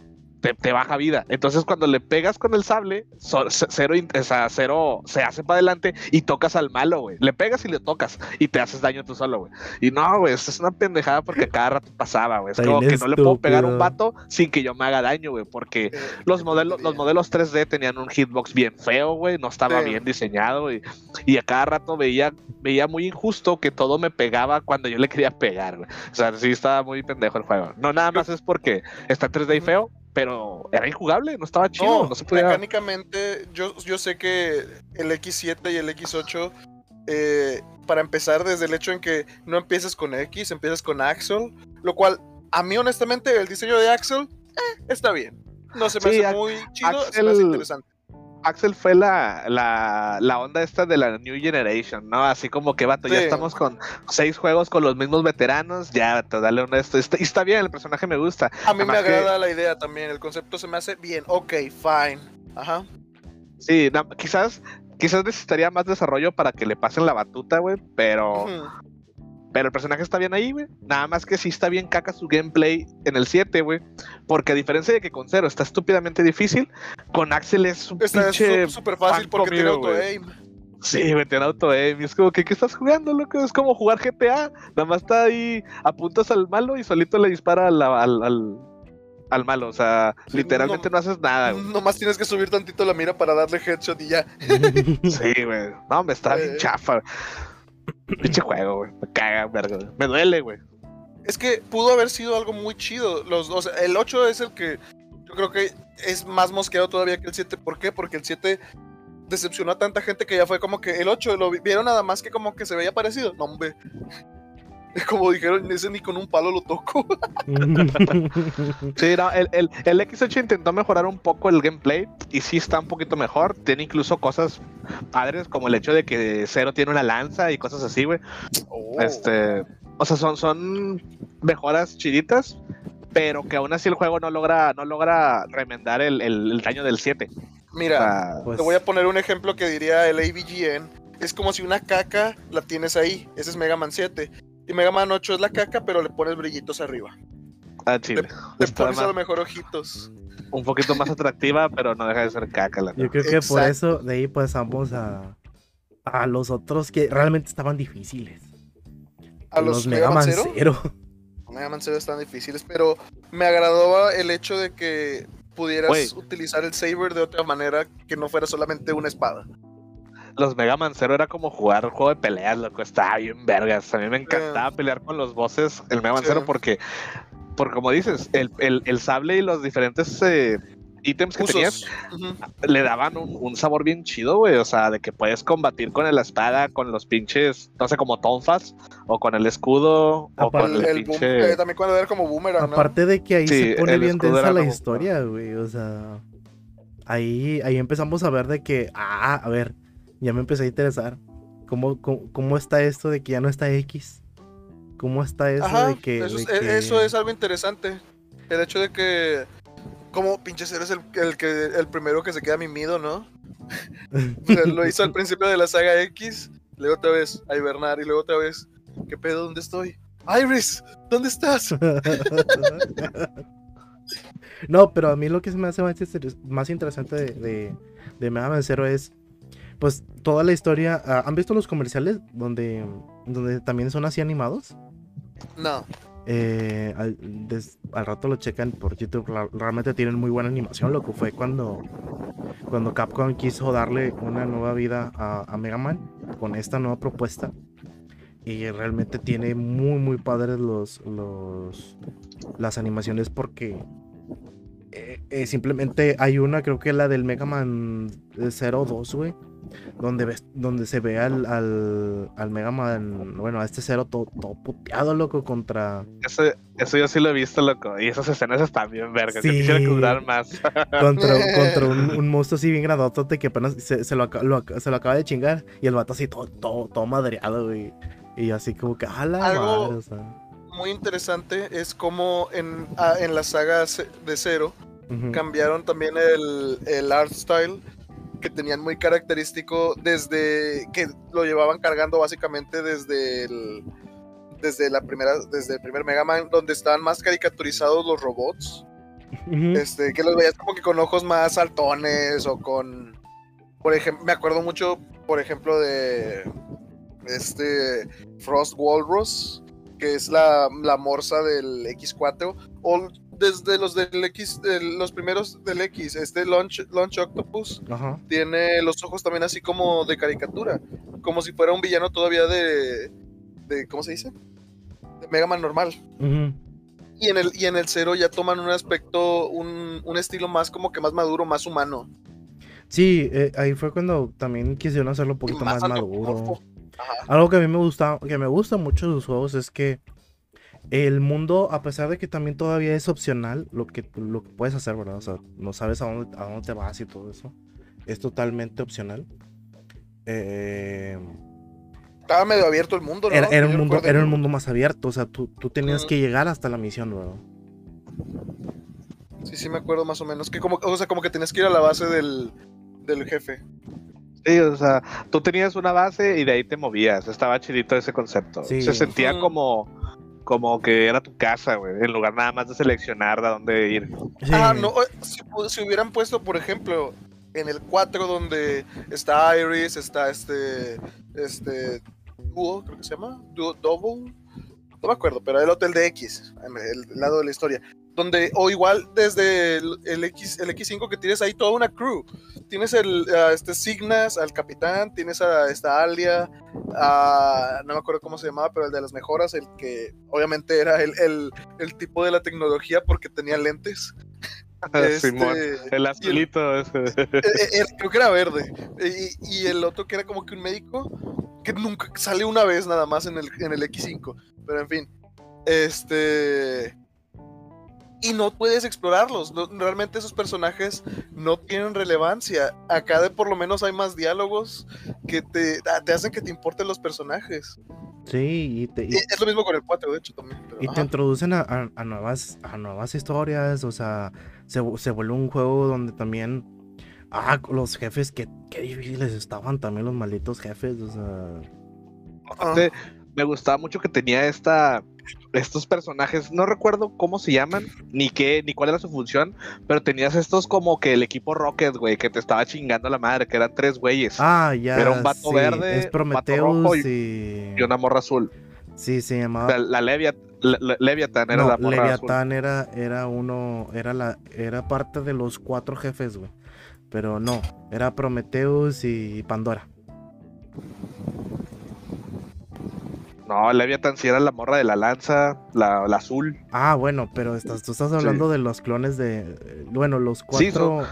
te, te baja vida. Entonces, cuando le pegas con el sable, so- cero, in- o sea, cero se hace para adelante y tocas al malo, güey. Le pegas y le tocas y te haces daño tú solo, güey. Y no, güey, esto es una pendejada porque cada rato pasaba, güey. Es Está como que no le puedo pegar a un vato sin que yo me haga daño, güey, porque los modelos, los modelos 3D tenían un hitbox bien feo, güey, no estaba Sí. bien diseñado y, y a cada rato veía, veía muy injusto que todo me pegaba cuando yo le quería pegar, güey. O sea, sí estaba muy pendejo el juego. No nada más es porque está en 3D y feo, pero era injugable, no estaba chido, no, No, se podía. mecánicamente, yo, yo sé que el X7 y el X8, eh, para empezar, desde el hecho en que no empieces con X, empiezas con Axel, lo cual, a mí honestamente, el diseño de Axel eh, está bien. No se me Sí, hace muy chido, se me hace Axel- interesante. Axel fue la, la, la onda esta de la New Generation, ¿no? Así como que, vato, ya estamos con seis juegos con los mismos veteranos, ya, vato, dale un esto. Y está bien, el personaje me gusta. A mí me que- agrada la idea también, el concepto se me hace bien, ok, fine. Ajá. Sí, quizás quizás necesitaría más desarrollo para que le pasen la batuta, güey, pero. Pero el personaje está bien ahí, güey. Nada más que sí está bien caca su gameplay en el 7, güey. Porque a diferencia de que con Zero está estúpidamente difícil, con Axel es un Está pinche... súper fácil porque tiene auto-aim. Sí, güey, tiene auto aim. Y es como que, ¿qué estás jugando, loco? Es como jugar GTA. Nada más está ahí, apuntas al malo y solito le dispara al, al, al, al malo. O sea, Sí, literalmente no- no, haces nada, güey. Nomás tienes que subir tantito la mira para darle headshot y ya. Sí, güey. No, me está bien Eh. chafa. Pinche juego, güey. Me caga, verga. Me duele, güey. Es que pudo haber sido algo muy chido. Los, o sea, el 8 es el que yo creo que es más mosqueado todavía que el 7. ¿Por qué? Porque el 7 decepcionó a tanta gente que ya fue como que el 8 lo vi- vieron nada más que como que se veía parecido. No, hombre. Como dijeron, ese ni con un palo lo toco. Sí, no, el, el, el X8 intentó mejorar un poco el gameplay y sí está un poquito mejor. Tiene incluso cosas padres como el hecho de que Zero tiene una lanza y cosas así, güey. Oh. Este, o sea, son, son mejoras chiditas, pero que aún así el juego no logra, no logra remendar el, el- el daño del 7. O Mira, sea, Pues, te voy a poner un ejemplo que diría el AVGN. Es como si una caca la tienes ahí. Ese es Mega Man 7. Y Mega Man 8 es la caca, pero le pones brillitos arriba. a Chile. Le Está pones a lo mejor ojitos. un poquito más atractiva, pero no deja de ser caca. La Yo creo que por eso de ahí pasamos a, a los otros que realmente estaban difíciles. A los, Mega Man Zero. Zero. Mega Man Zero están difíciles, pero me agradaba el hecho de que pudieras utilizar el saber de otra manera que no fuera solamente una espada. Los Mega Man Zero era como jugar un juego de peleas, loco. Estaba bien vergas. A mí me encantaba pelear con los bosses el Mega Man. Zero porque, porque como dices, el, el- el sable y los diferentes eh, ítems que tenías Usos. Ujú. le daban un, un sabor bien chido, güey. O sea, de que puedes combatir con la espada, con los pinches, no sé, como tonfas, o con el escudo, o Aparte- con El, el, pinche. eh, también cuando era como boomerang, ¿no? Aparte de que ahí Sí, se pone bien densa la como- historia, güey. O sea, ahí, ahí empezamos a ver de que, ah, a ver, ya me empecé a interesar. ¿Cómo, cómo, cómo está esto de que ya no está X? ¿Cómo está eso Ajá, de que... eso, de es, que- eso es algo interesante. El hecho de que, como pinche eres el, el, que, el primero que se queda mimido, ¿no? Lo hizo al principio de la saga X, luego otra vez a hibernar y luego otra vez, ¿qué pedo? ¿Dónde estoy? Iris, ¿dónde estás? no, pero a mí lo que se me hace más, interes- más interesante de, de, de Mega Man Zero es, pues, toda la historia. ah, ¿Han visto los comerciales donde, donde también son así animados? No. Eh, al, des- al rato lo checan por YouTube. la- realmente tienen muy buena animación. Lo que fue cuando, cuando Capcom quiso darle una nueva vida a, a Mega Man con esta nueva propuesta. Y realmente tiene muy, muy padres los, los, las animaciones porque eh, eh, simplemente hay una, creo que la del Mega Man 02, güey. Donde, ves, donde se ve al, al, al Mega Man, bueno, a este cero todo, todo puteado, loco, contra, Eso, eso yo sí lo he visto, loco. Y esas escenas están bien vergas. Yo Sí. quisiera que duraran más. contra, contra un, un monstruo así bien grandotote que apenas se, se lo, se lo acaba de chingar. Y el vato así todo, todo, todo madreado, güey. Y así como que, a la Algo- madre, o sea. Muy interesante es como en, ah, en la saga ce- de Cero cambiaron también el, el art style que tenían muy característico desde que lo llevaban cargando básicamente desde el desde la primera desde el primer Mega Man donde estaban más caricaturizados los robots. Este que los veías como que con ojos más saltones o con por ejemplo me acuerdo mucho por ejemplo de este Frost Walrus que es la, la morsa del X4 o desde los del X de los primeros del X este Launch, Launch Octopus Ajá. tiene los ojos también así como de caricatura como si fuera un villano todavía de de ¿cómo se dice? de Mega Man normal y en el, y en el cero ya toman un aspecto, un, un estilo más como que más maduro, más humano. Sí, eh, ahí fue cuando también quisieron hacerlo un poquito más, maduro. Ajá. Algo que a mí me gusta, que me gusta mucho de sus juegos es que el mundo, a pesar de que también todavía es opcional, lo que, lo que puedes hacer, ¿verdad? O sea, no sabes a dónde, a dónde te vas y todo eso. Es totalmente opcional. Eh, Estaba medio abierto el mundo, ¿no? era, era un mundo, era un mundo más abierto. O sea, tú, tú tenías que llegar hasta la misión, ¿verdad? Sí, sí me acuerdo más o menos. Que como, o sea, como que tenías que ir a la base del, del jefe. Sí, o sea, tú tenías una base y de ahí te movías. Estaba chidito ese concepto. Sí. Se sentía Mm. como, como que era tu casa, güey, en lugar nada más de seleccionar a dónde ir. Sí. Ah, no, eh, si, si hubieran puesto, por ejemplo, en el 4 donde está Iris, está este, este, Duo, creo que se llama, Duo Double, no me acuerdo, pero el hotel de X, en el lado de la historia, donde, o igual desde el, el X, el X5 que tienes ahí toda una crew, tienes el, a este Signas, al capitán, tienes a esta Alia, a, no me acuerdo cómo se llamaba, pero el de las mejoras, el que obviamente era el, el, el tipo de la tecnología porque tenía lentes. Este, Simón, el azulito ese. eh, eh, creo que era verde. Y, y el otro que era como que un médico que nunca sale una vez nada más en el, en el X5. Pero en fin. Este. Y no puedes explorarlos. no- realmente esos personajes no tienen relevancia. Acá de por lo menos hay más diálogos que te, ah, te hacen que te importen los personajes. Sí, y te, y- Y es lo mismo con el 4, de hecho, también. pero, y te introducen a, a- a nuevas, a nuevas historias, o sea, se, se vuelve un juego donde también... Ah, los jefes, que qué difíciles estaban también los malditos jefes, o sea... Ah. Me gustaba mucho que tenía esta estos personajes, no recuerdo cómo se llaman, ni qué, ni cuál era su función, pero tenías estos como que el equipo Rocket, güey, que te estaba chingando la madre, que eran tres güeyes Ah, ya. Era un vato sí, verde, Es un vato Prometheus rojo y... y una morra azul. Sí, se O llamaba... sea, la, Levia- la- la- Leviathan era no, la morra azul. Leviatán era, era uno, era la, era parte de los cuatro jefes, güey. Pero no, era Prometheus y Pandora. No, Leviathan sí era la morra de la lanza, la, la azul. Ah, bueno, pero estás, tú estás hablando de los clones de, bueno, los Sí, cuatro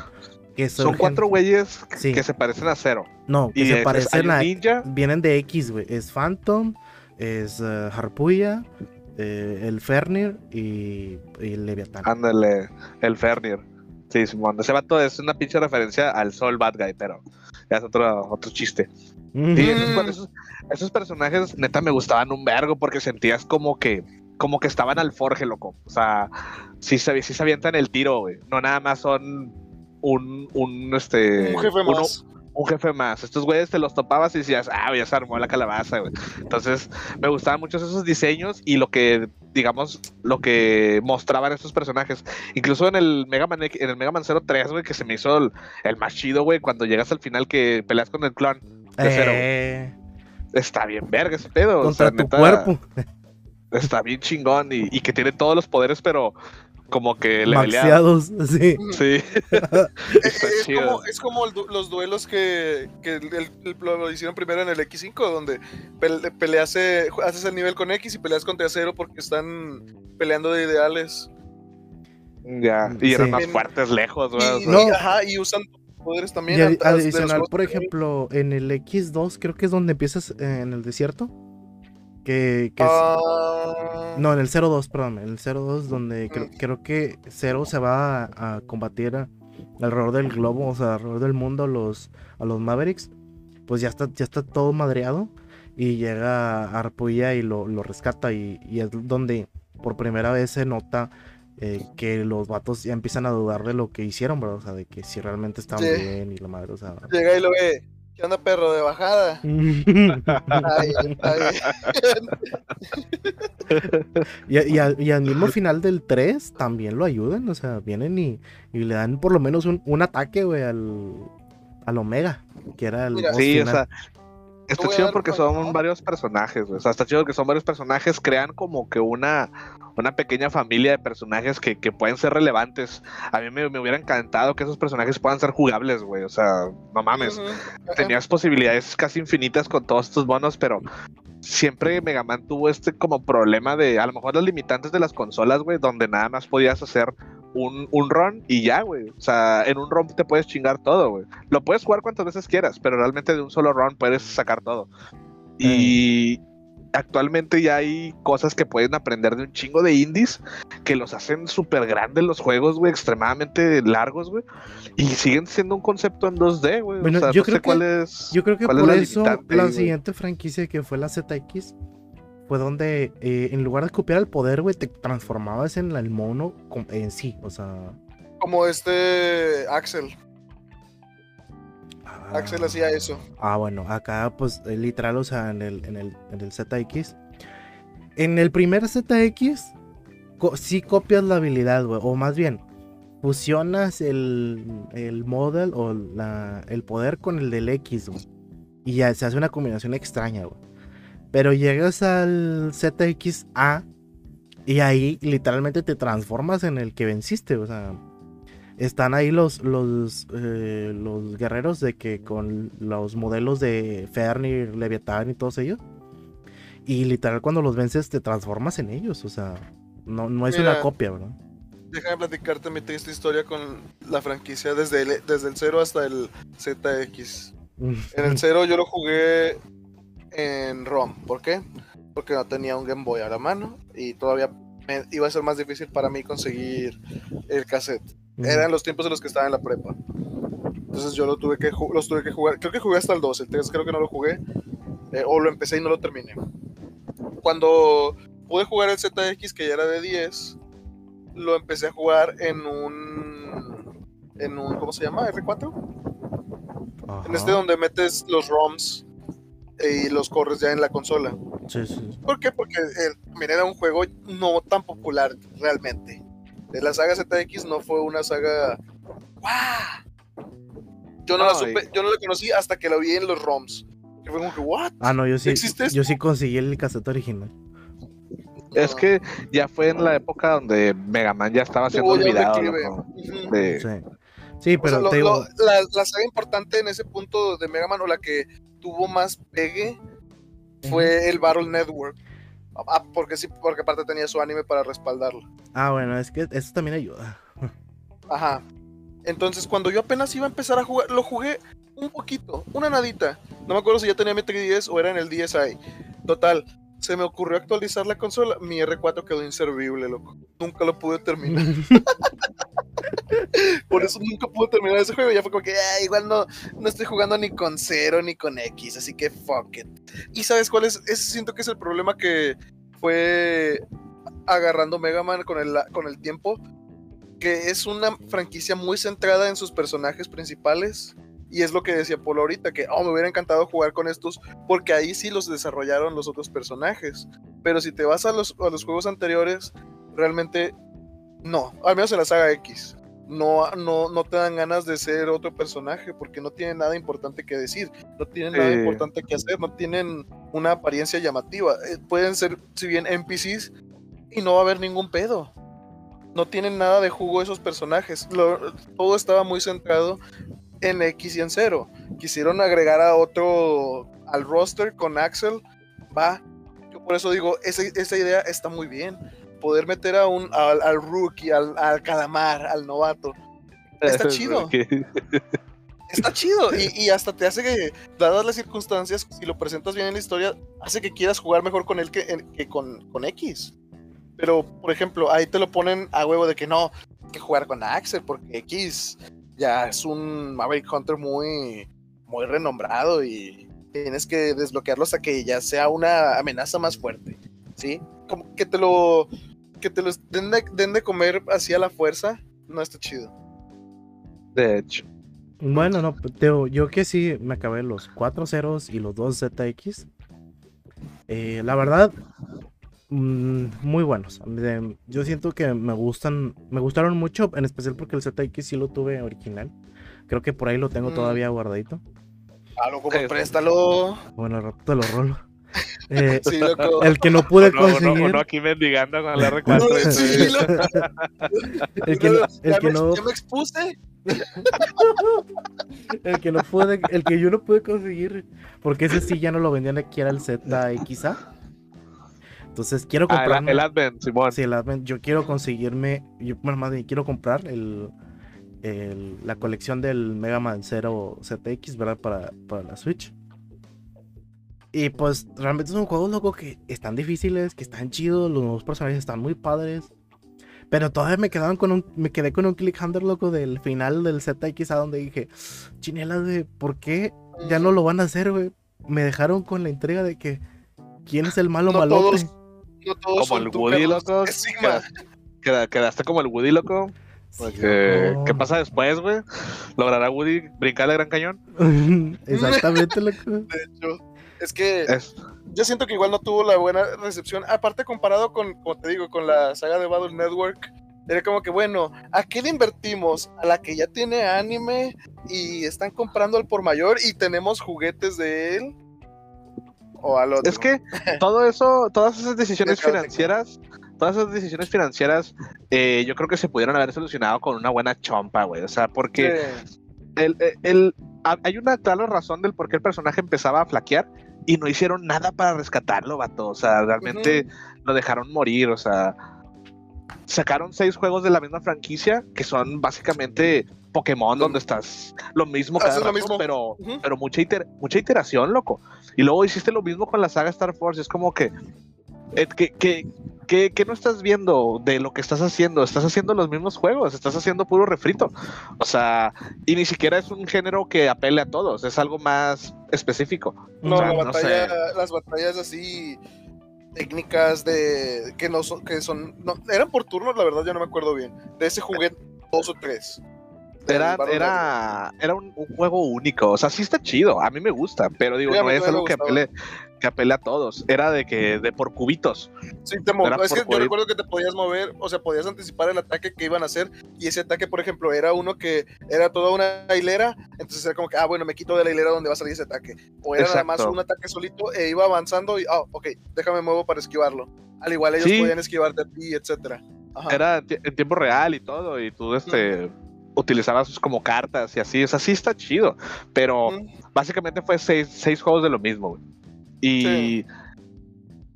que Son cuatro güeyes Sí. que se parecen a cero. No, que Y se es- parecen a, ninja. vienen de X, güey. Es Phantom, es eh, Harpuya, eh, el Fernir y, y el Leviatán. Ándale, el Fernir. Sí, Simón. Ese vato es una pinche referencia al Soul Bad Guy, pero ya es otro, otro chiste. Ujú. Sí, esos, Mm. esos- esos personajes neta me gustaban un vergo porque sentías como que como que estaban al forje, loco. O sea, sí se, sí se avientan el tiro, güey. No nada más son un, un este un jefe uno- más. un jefe más. Estos güeyes te los topabas y decías, ah, ya se armó la calabaza, güey. Entonces, me gustaban mucho esos diseños y lo que, digamos, lo que mostraban estos personajes. Incluso en el Mega Man, en el Mega Man 03, güey, que se me hizo el, el más chido, güey, cuando llegas al final que peleas con el clon. Eh, Está bien verga ese pedo. o contra sea, tu neta, cuerpo. Está bien chingón y, y que tiene todos los poderes, pero como que le Maxeados, sí. Sí, Eh, está es, chido. como, es como el du- los duelos que, que el- el- lo, lo hicieron primero en el X5, donde pele- peleas, eh, haces el nivel con X y peleas contra Cero porque están peleando de ideales. ya. Y eran Sí. más fuertes lejos, güey. o sea, No. y- ajá, y usan poderes también. Adicional, por ejemplo, en el X2, creo que es donde empiezas eh, en el desierto. Que, que es- Ah, No, en el 02, perdón, en el 02, donde creo, creo que Zero se va a, a combatir a- alrededor del globo, o sea, alrededor del mundo a los, a los Mavericks. Pues ya está, ya está todo madreado. Y llega Arpuya y lo, lo rescata. Y, y es donde por primera vez se nota eh, que los vatos ya empiezan a dudar de lo que hicieron, bro. O sea, de que si realmente estaban Sí. bien y la madre, o sea. Llega y lo ve. ¿Qué onda, perro? De bajada. Ay, ay. Y, y al, y al mismo final del 3 también lo ayudan, o sea, vienen y, y le dan por lo menos un, un ataque, güey, al, al Omega, que era el Mira, boss Sí, o final. sea, está chido porque son ¿no? varios personajes, güey. O sea, está chido que son varios personajes, crean como que una, una pequeña familia de personajes que, que pueden ser relevantes. A mí me, me hubiera encantado que esos personajes puedan ser jugables, güey. O sea, no mames. Tenías posibilidades casi infinitas con todos estos bonos, pero siempre Mega Man tuvo este como problema de, a lo mejor las limitantes de las consolas, güey, donde nada más podías hacer un, un run y ya, güey. O sea, en un run te puedes chingar todo, güey. Lo puedes jugar cuantas veces quieras, pero realmente de un solo run puedes sacar todo. Y actualmente ya hay cosas que pueden aprender de un chingo de indies que los hacen súper grandes los juegos, güey, extremadamente largos, güey. Y siguen siendo un concepto en 2D, güey. Bueno, o sea, yo no creo sé que- cuál es. Yo creo que ¿Cuál es por la eso la siguiente franquicia que fue la ZX fue donde eh, en lugar de copiar el poder, güey, te transformabas en el mono en sí, o sea... Como este Axel. ah, Axel hacía eso. Ah, bueno, acá pues eh, literal, o sea, en el, en el, en el ZX. En el primer ZX co- sí copias la habilidad, güey. O más bien, fusionas el, el model o la- el poder con el del X, güey. Y ya se hace una combinación extraña, güey. Pero llegas al ZXA y ahí literalmente te transformas en el que venciste, o sea. Están ahí los, los, eh, los guerreros de que con los modelos de Fernir, Leviatán y todos ellos. Y literal cuando los vences te transformas en ellos, o sea, no, no es una copia, ¿verdad? Déjame platicarte mi triste historia con la franquicia desde el, desde el 0 hasta el ZX. En el 0 yo lo jugué en ROM. ¿Por qué? Porque no tenía un Game Boy a la mano y todavía me- iba a ser más difícil para mí conseguir el cassette. Eran los tiempos en los que estaba en la prepa. Entonces yo lo tuve que los tuve que jugar. Creo que jugué hasta el 2. El 3 creo que no lo jugué. eh, o lo empecé y no lo terminé. Cuando pude jugar el ZX, que ya era de 10, lo empecé a jugar en un. En un. ¿Cómo se llama? ¿R4? Ajá. En este donde metes los ROMs y los corres ya en la consola. Sí, sí. ¿Por qué? Porque eh, mira, era un juego no tan popular realmente. De la saga ZX no fue una saga. ¡Guau! Yo no, la y- supe, yo no la conocí hasta que la vi en los ROMs. Que fue como que, ¿what? Ah, no, yo sí, ¿Existe yo sí conseguí el cassette original. Es que ya fue en la época donde Mega Man ya estaba siendo ya olvidado. De- Sí, sí O pero sea, lo- te digo, lo- la, la saga importante en ese punto de Mega Man o la que tuvo más pegue fue el Battle Network. Ah, porque sí, porque aparte tenía su anime para respaldarlo. ah, bueno, es que eso también ayuda. Ajá. Entonces, cuando yo apenas iba a empezar a jugar, lo jugué un poquito, una nadita. No me acuerdo si ya tenía mi 3DS o era en el DSi. Total, se me ocurrió actualizar la consola. Mi R4 quedó inservible, loco. Nunca lo pude terminar. Por eso nunca pude terminar ese juego. Ya fue como que, "Ah, igual no, no estoy jugando ni con 0 ni con X, así que fuck it. Y sabes cuál es? Ese siento que es el problema que fue agarrando Mega Man con el, con el tiempo. Que es una franquicia muy centrada en sus personajes principales. Y es lo que decía Polo ahorita, que oh, me hubiera encantado jugar con estos, porque ahí sí los desarrollaron los otros personajes. Pero si te vas a los, a los juegos anteriores, realmente no, al menos en la saga X. No, no, no te dan ganas de ser otro personaje porque no tienen nada importante que decir, no tienen nada importante que hacer, no tienen una apariencia llamativa. Eh, pueden ser, si bien NPCs, y no va a haber ningún pedo. No tienen nada de jugo esos personajes. Lo- todo estaba muy centrado en X y en cero. Quisieron agregar a otro al roster con Axel. Va. Yo por eso digo, esa, esa idea está muy bien. Poder meter a un, al, al rookie, al, al calamar, al novato. Está chido. Está chido. Y, y hasta te hace que, dadas las circunstancias, si lo presentas bien en la historia, hace que quieras jugar mejor con él que, que con, con X. Pero, por ejemplo, ahí te lo ponen a huevo de que no, hay que jugar con Axel, porque X ya es un Maverick Hunter muy, muy renombrado y tienes que desbloquearlo hasta que ya sea una amenaza más fuerte. ¿Sí? Como que te lo. Que te lo den de, den de comer así a la fuerza, no está chido. De hecho. Bueno, no, te digo, yo que sí me acabé los 4 ceros y los 2 ZX. Eh, la verdad, mm, muy buenos. Yo siento que me gustan, me gustaron mucho, en especial porque el ZX sí lo tuve original. Creo que por ahí lo tengo Mm. todavía guardadito. Ah, loco, Eh, préstalo. Bueno, al rato te lo rolo. Eh, Sí, loco. el que no pude Uno, conseguir, uno aquí mendigando con el R4. No, sí, loco. el que no, el que me, no, ya me expuse. el que no pude, el que yo no pude conseguir, porque ese sí ya no lo vendían aquí era el ZXA. Entonces quiero Ah, el, comprarme. el Advent, Simón. Sí, el Advent, yo quiero conseguirme, yo, bueno, más bien quiero comprar el, el- la colección del Mega Man 0 ZX, ¿verdad? Para, para la Switch. Y pues realmente son juegos, loco, que están difíciles, que están chidos, los nuevos personajes están muy padres. Pero todavía me quedaban con un, me quedé con un loco, del final del ZX a donde dije, chinelas, de ¿por qué ya no lo van a hacer, güey? Me dejaron con la entrega de que, ¿quién es el malo No malote? todos- No todos Como el Woody, loco. Queda- quedaste como el Woody, loco. Porque. ¿Qué pasa después, güey? ¿Logrará Woody brincar el Gran Cañón? Exactamente, loco. De hecho, es que Es, yo siento que igual no tuvo la buena recepción. Aparte, comparado con, como te digo, con la saga de Battle Network, era como que, bueno, ¿a qué le invertimos? A la que ya tiene anime y están comprando al por mayor y tenemos juguetes de él. O al otro. es que todo eso, todas esas decisiones financieras, todas esas decisiones financieras, eh, yo creo que se pudieron haber solucionado con una buena chompa, güey. O sea, porque Sí. el, el- el- ha- hay una clara razón del por qué el personaje empezaba a flaquear y no hicieron nada para rescatarlo, vato. O sea, realmente lo dejaron morir. O sea, sacaron seis juegos de la misma franquicia que son básicamente Pokémon, donde estás lo mismo cada Haces lo rato, mismo. pero, pero mucha, iter- mucha iteración, loco. Y luego hiciste lo mismo con la saga Star Force. Es como que. Eh, que, que, que- que no estás viendo de lo que estás haciendo? Estás haciendo los mismos juegos, estás haciendo puro refrito. O sea, y ni siquiera es un género que apele a todos, es algo más específico. No, O sea, la no batalla, sé. las batallas así técnicas de que no son, que son, no, eran por turnos, la verdad yo no me acuerdo bien. De ese juguete dos o tres. Era, era, era un, un juego único, o sea, sí está chido, a mí me gusta, pero digo, Sí, no es algo que apele, que apele a todos. Era de que, de por cubitos. Sí, te mo- es que yo recuerdo que te podías mover, o sea, podías anticipar el ataque que iban a hacer. Y ese ataque, por ejemplo, era uno que era toda una hilera. Entonces era como que, ah, bueno, me quito de la hilera donde va a salir ese ataque. O era nada más un ataque solito e iba avanzando y, ah, ok, déjame muevo para esquivarlo. Al igual ellos Sí. podían esquivarte a ti, etcétera. Ajá. Era en tiempo real y todo, y tú este, utilizabas como cartas y así, o sea, sí está chido, pero básicamente fue seis, seis juegos de lo mismo, güey. Y Sí.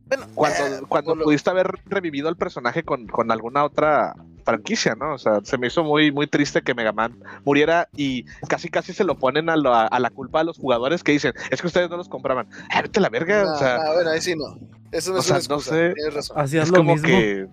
Bueno, cuando, eh, cuando lo- pudiste haber revivido al personaje con, con alguna otra franquicia, ¿no? O sea, se me hizo muy, muy triste que Mega Man muriera y casi casi se lo ponen a la, a la culpa a los jugadores que dicen, es que ustedes no los compraban. ¡Ah, vete la verga! Nah, o sea, nah, bueno, ahí sí no. Eso no o es sea, una no sé. Tienes razón. Hacías es lo como mismo. que...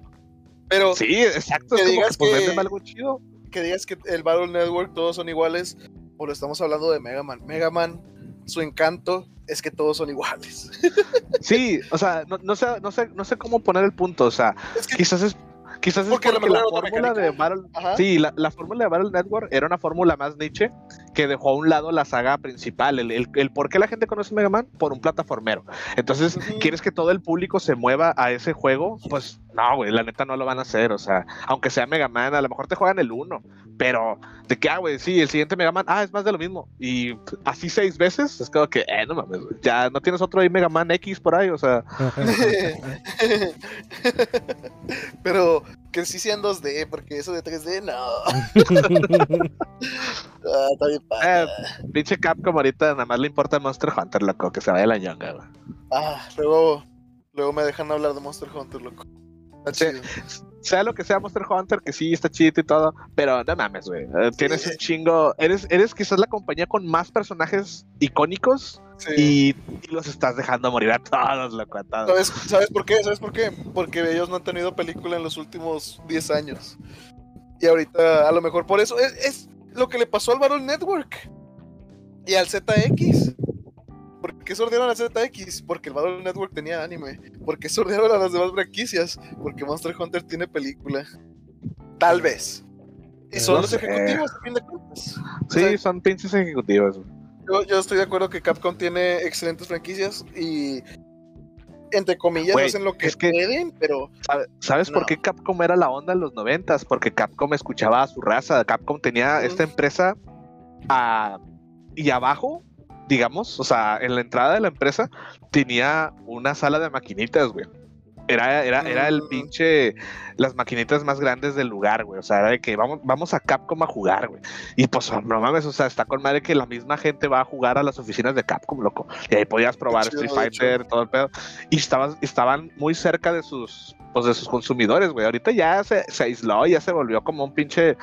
Pero Sí, exacto, que es como que digas pues que- véndeme algo chido. Que digas que el Battle Network todos son iguales, o lo estamos hablando de Mega Man. Mega Man, su encanto es que todos son iguales. Sí, o sea, no, no sé, no sé, no sé cómo poner el punto, o sea, Es que, quizás es quizás es Porque la fórmula de. Battle. Sí, la, la fórmula de Battle Network era una fórmula más niche que dejó a un lado la saga principal. El, el, el por qué la gente conoce Mega Man por un plataformero. Entonces. ¿quieres que todo el público se mueva a ese juego? Pues no, güey, la neta no lo van a hacer. O sea, aunque sea Mega Man, a lo mejor te juegan el 1, pero de qué, ah, güey, sí, el siguiente Mega Man, ah, es más de lo mismo. Y así seis veces, es como que, eh, no mames, ya no tienes otro ahí Mega Man X por ahí, o sea, Pero que sí sean 2D, porque eso de 3D, no. Ah, está bien padre. eh, pinche Capcom ahorita nada más le importa Monster Hunter, loco, que se vaya la ñonga, güey. Ah, luego, luego me dejan hablar de Monster Hunter, loco. Sí. sea lo que sea Monster Hunter, que sí está chido y todo, pero no mames, güey. eh, Tienes Sí. un chingo. Eres, eres quizás la compañía con más personajes icónicos Sí. y, y los estás dejando morir a todos, loco, a todos. ¿Sabes, ¿Sabes por qué? ¿Sabes por qué? Porque ellos no han tenido película en los últimos 10 años. Y ahorita, a lo mejor por eso, es, es lo que le pasó al Battle Network y al ZX. ¿Por qué sordearon al ZX? Porque el Battle Network tenía anime. ¿Por qué sordearon a las demás franquicias? Porque Monster Hunter tiene película. Tal vez. Y son No los sé. ejecutivos, a fin de cuentas. Sí, o sea- son pinches ejecutivos. Yo, yo estoy de acuerdo que Capcom tiene excelentes franquicias y, entre comillas, Güey, hacen lo que, es que- pueden, pero ¿Sabe- ¿Sabes por qué Capcom era la onda en los noventas? Porque Capcom escuchaba a su raza. Capcom tenía esta empresa a- y abajo, digamos, o sea, en la entrada de la empresa tenía una sala de maquinitas, güey. Era, era, era el pinche, las maquinitas más grandes del lugar, güey. O sea, era de que vamos, vamos a Capcom a jugar, güey. Y pues, no mames, o sea, está con madre que la misma gente va a jugar a las oficinas de Capcom, loco. Y ahí podías probar chido, Street. Fighter, todo el pedo. Y estaban, estaban muy cerca de sus, pues, de sus consumidores, güey. Ahorita ya se, se aisló, ya se volvió como un pinche,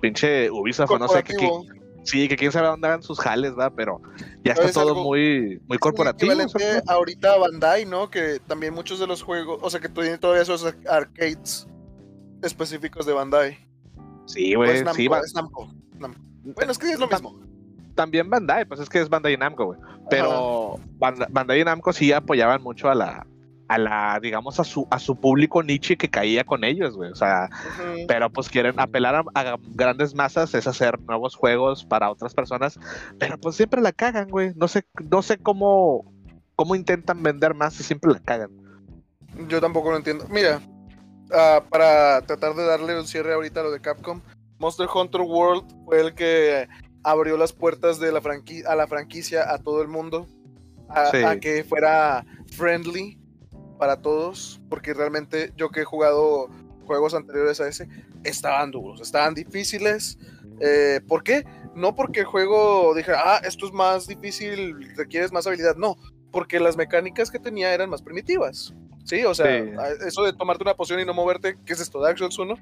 pinche Ubisoft, no sé, corporativo. Sí, que quién sabe dónde hagan sus jales, ¿verdad? Pero ya está Es todo algo- muy, muy corporativo. equivalente ahorita a Bandai, ¿no? Que también muchos de los juegos, o sea, que tienen todavía esos ar- arcades específicos de Bandai. Sí, güey, sí, va- es Namco, Namco. Bueno, es que es lo mismo. también Bandai, pues es que es Bandai Namco, güey. Pero Banda- Bandai y Namco sí apoyaban mucho a la, a la, digamos, a su, a su público niche que caía con ellos, güey. O sea, pero pues quieren apelar a, a grandes masas, es hacer nuevos juegos para otras personas, pero pues siempre la cagan, güey. No sé, no sé cómo, cómo intentan vender más y siempre la cagan. Yo tampoco lo entiendo. Mira, ah, para tratar de darle un cierre ahorita a lo de Capcom, Monster Hunter World fue el que abrió las puertas de la franqui- a la franquicia a todo el mundo, a, Sí. a que fuera friendly para todos, porque realmente yo que he jugado juegos anteriores a ese, estaban duros, estaban difíciles. Eh, ¿Por qué? No porque el juego dijera, ah, esto es más difícil, requieres más habilidad, no, porque las mecánicas que tenía eran más primitivas. Sí, o sea, Sí. a- eso de tomarte una poción y no moverte, ¿qué es esto? ¿Dark Souls 1?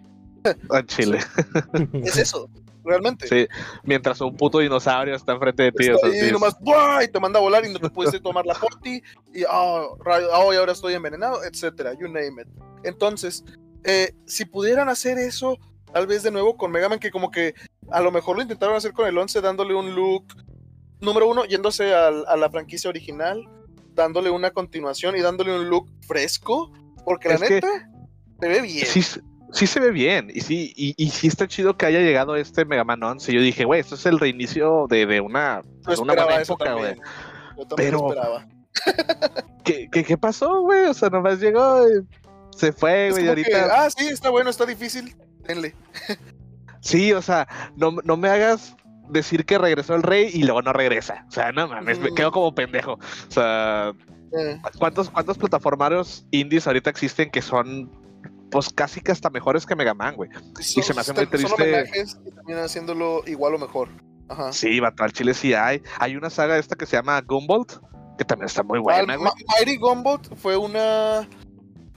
En Chile. Es eso, realmente. Sí, mientras un puto dinosaurio está enfrente de ti. o sea, es- nomás, ¡buah! y te manda a volar y no te puedes tomar la porti y ah, rayo, y ahora estoy envenenado, etcétera, you name it. Entonces, eh, si pudieran hacer eso, tal vez de nuevo con Mega Man, que como que a lo mejor lo intentaron hacer con el 11, dándole un look, número uno, yéndose al- a, la franquicia original, dándole una continuación y dándole un look fresco, porque la Es que- neta, se ve bien. sí, sí se ve bien. Y sí, y, y sí está chido que haya llegado este Mega Man 11. Yo dije, güey, esto es el reinicio de, de una, de una buena época, güey. Yo también lo Pero- esperaba. ¿Qué, qué, qué pasó, güey? O sea, nomás llegó y se fue, güey. que, ahorita. ah, sí, está bueno, está difícil, denle. Sí, o sea, no, no me hagas decir que regresó el rey y luego no regresa. O sea, no mames, me quedo como pendejo. O sea, Eh, ¿cuántos, cuántos plataformarios indies ahorita existen que son, pues casi que hasta mejores que Mega Man, güey? son- se me hace muy son triste. homenajes y haciéndolo igual o mejor. Ajá. Sí, vato, al chile sí hay. Hay una saga esta que se llama Gumball, que también está muy Al- buena, güey. Mighty Gumbot fue una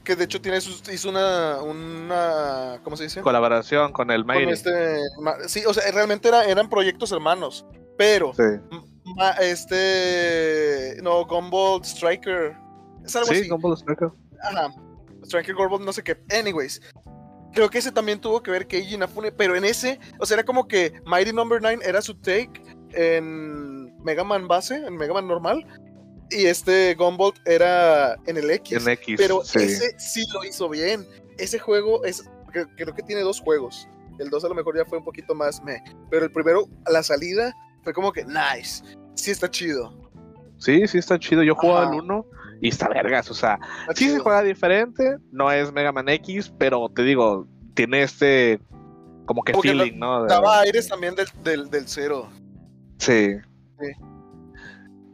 que de hecho tiene sus- hizo una una ¿cómo se dice? Colaboración con el Con Mighty. este ma- sí, o sea, realmente era- eran proyectos hermanos, pero Sí, ma- este no Gumball Striker es algo sí así. Gumball Striker. Ajá. Striker Gumball no sé qué. Anyways, creo que ese también tuvo que ver Keiji Inafune, pero en ese, o sea, era como que Mighty Number 9 era su take en Mega Man base, en Mega Man normal, y este Gumball era en el X. En X. pero sí. ese sí lo hizo bien. Ese juego es, creo, creo que tiene dos juegos. El 2 a lo mejor ya fue un poquito más meh, pero el primero, a la salida, fue como que nice. Sí está chido. Sí, sí está chido. Yo jugaba al 1 y está vergas. O sea, sí se juega diferente. No es Mega Man X, pero te digo, tiene este como que Como que feeling, ¿no? Daba aires también del, del, del cero. Sí. Sí.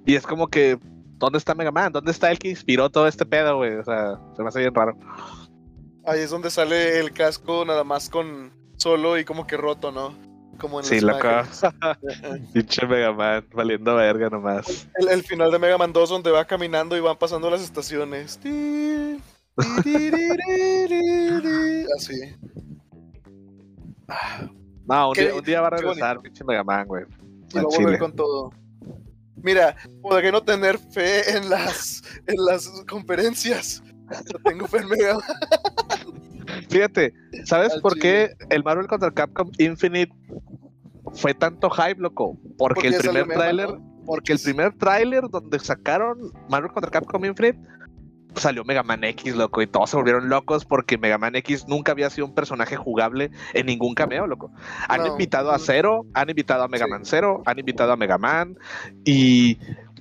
Y es como que, ¿dónde está Mega Man? ¿Dónde está el que inspiró todo este pedo, güey? O sea, se me hace bien raro. Ahí es donde sale el casco nada más con solo y como que roto, ¿no? Como en Sí, loco. Pinche Mega Man, valiendo verga nomás. el, el final de Mega Man 2 donde va caminando y van pasando las estaciones. Así. No, un, día, un día va a regresar, pinche Mega Man, güey. y va a volver con todo. Mira, podré no tener fe en las, en las conferencias. Pero tengo fe en Mega Man. Fíjate, ¿sabes Al por qué el Marvel contra Capcom Infinite fue tanto hype, loco? Porque, el primer tráiler, ¿no? porque el primer tráiler donde sacaron Marvel contra Capcom Infinite salió Mega Man X, loco, y todos se volvieron locos porque Mega Man X nunca había sido un personaje jugable en ningún cameo, loco. Han No. invitado a Zero, han invitado a Mega Sí. Man Zero, han invitado a Mega Man y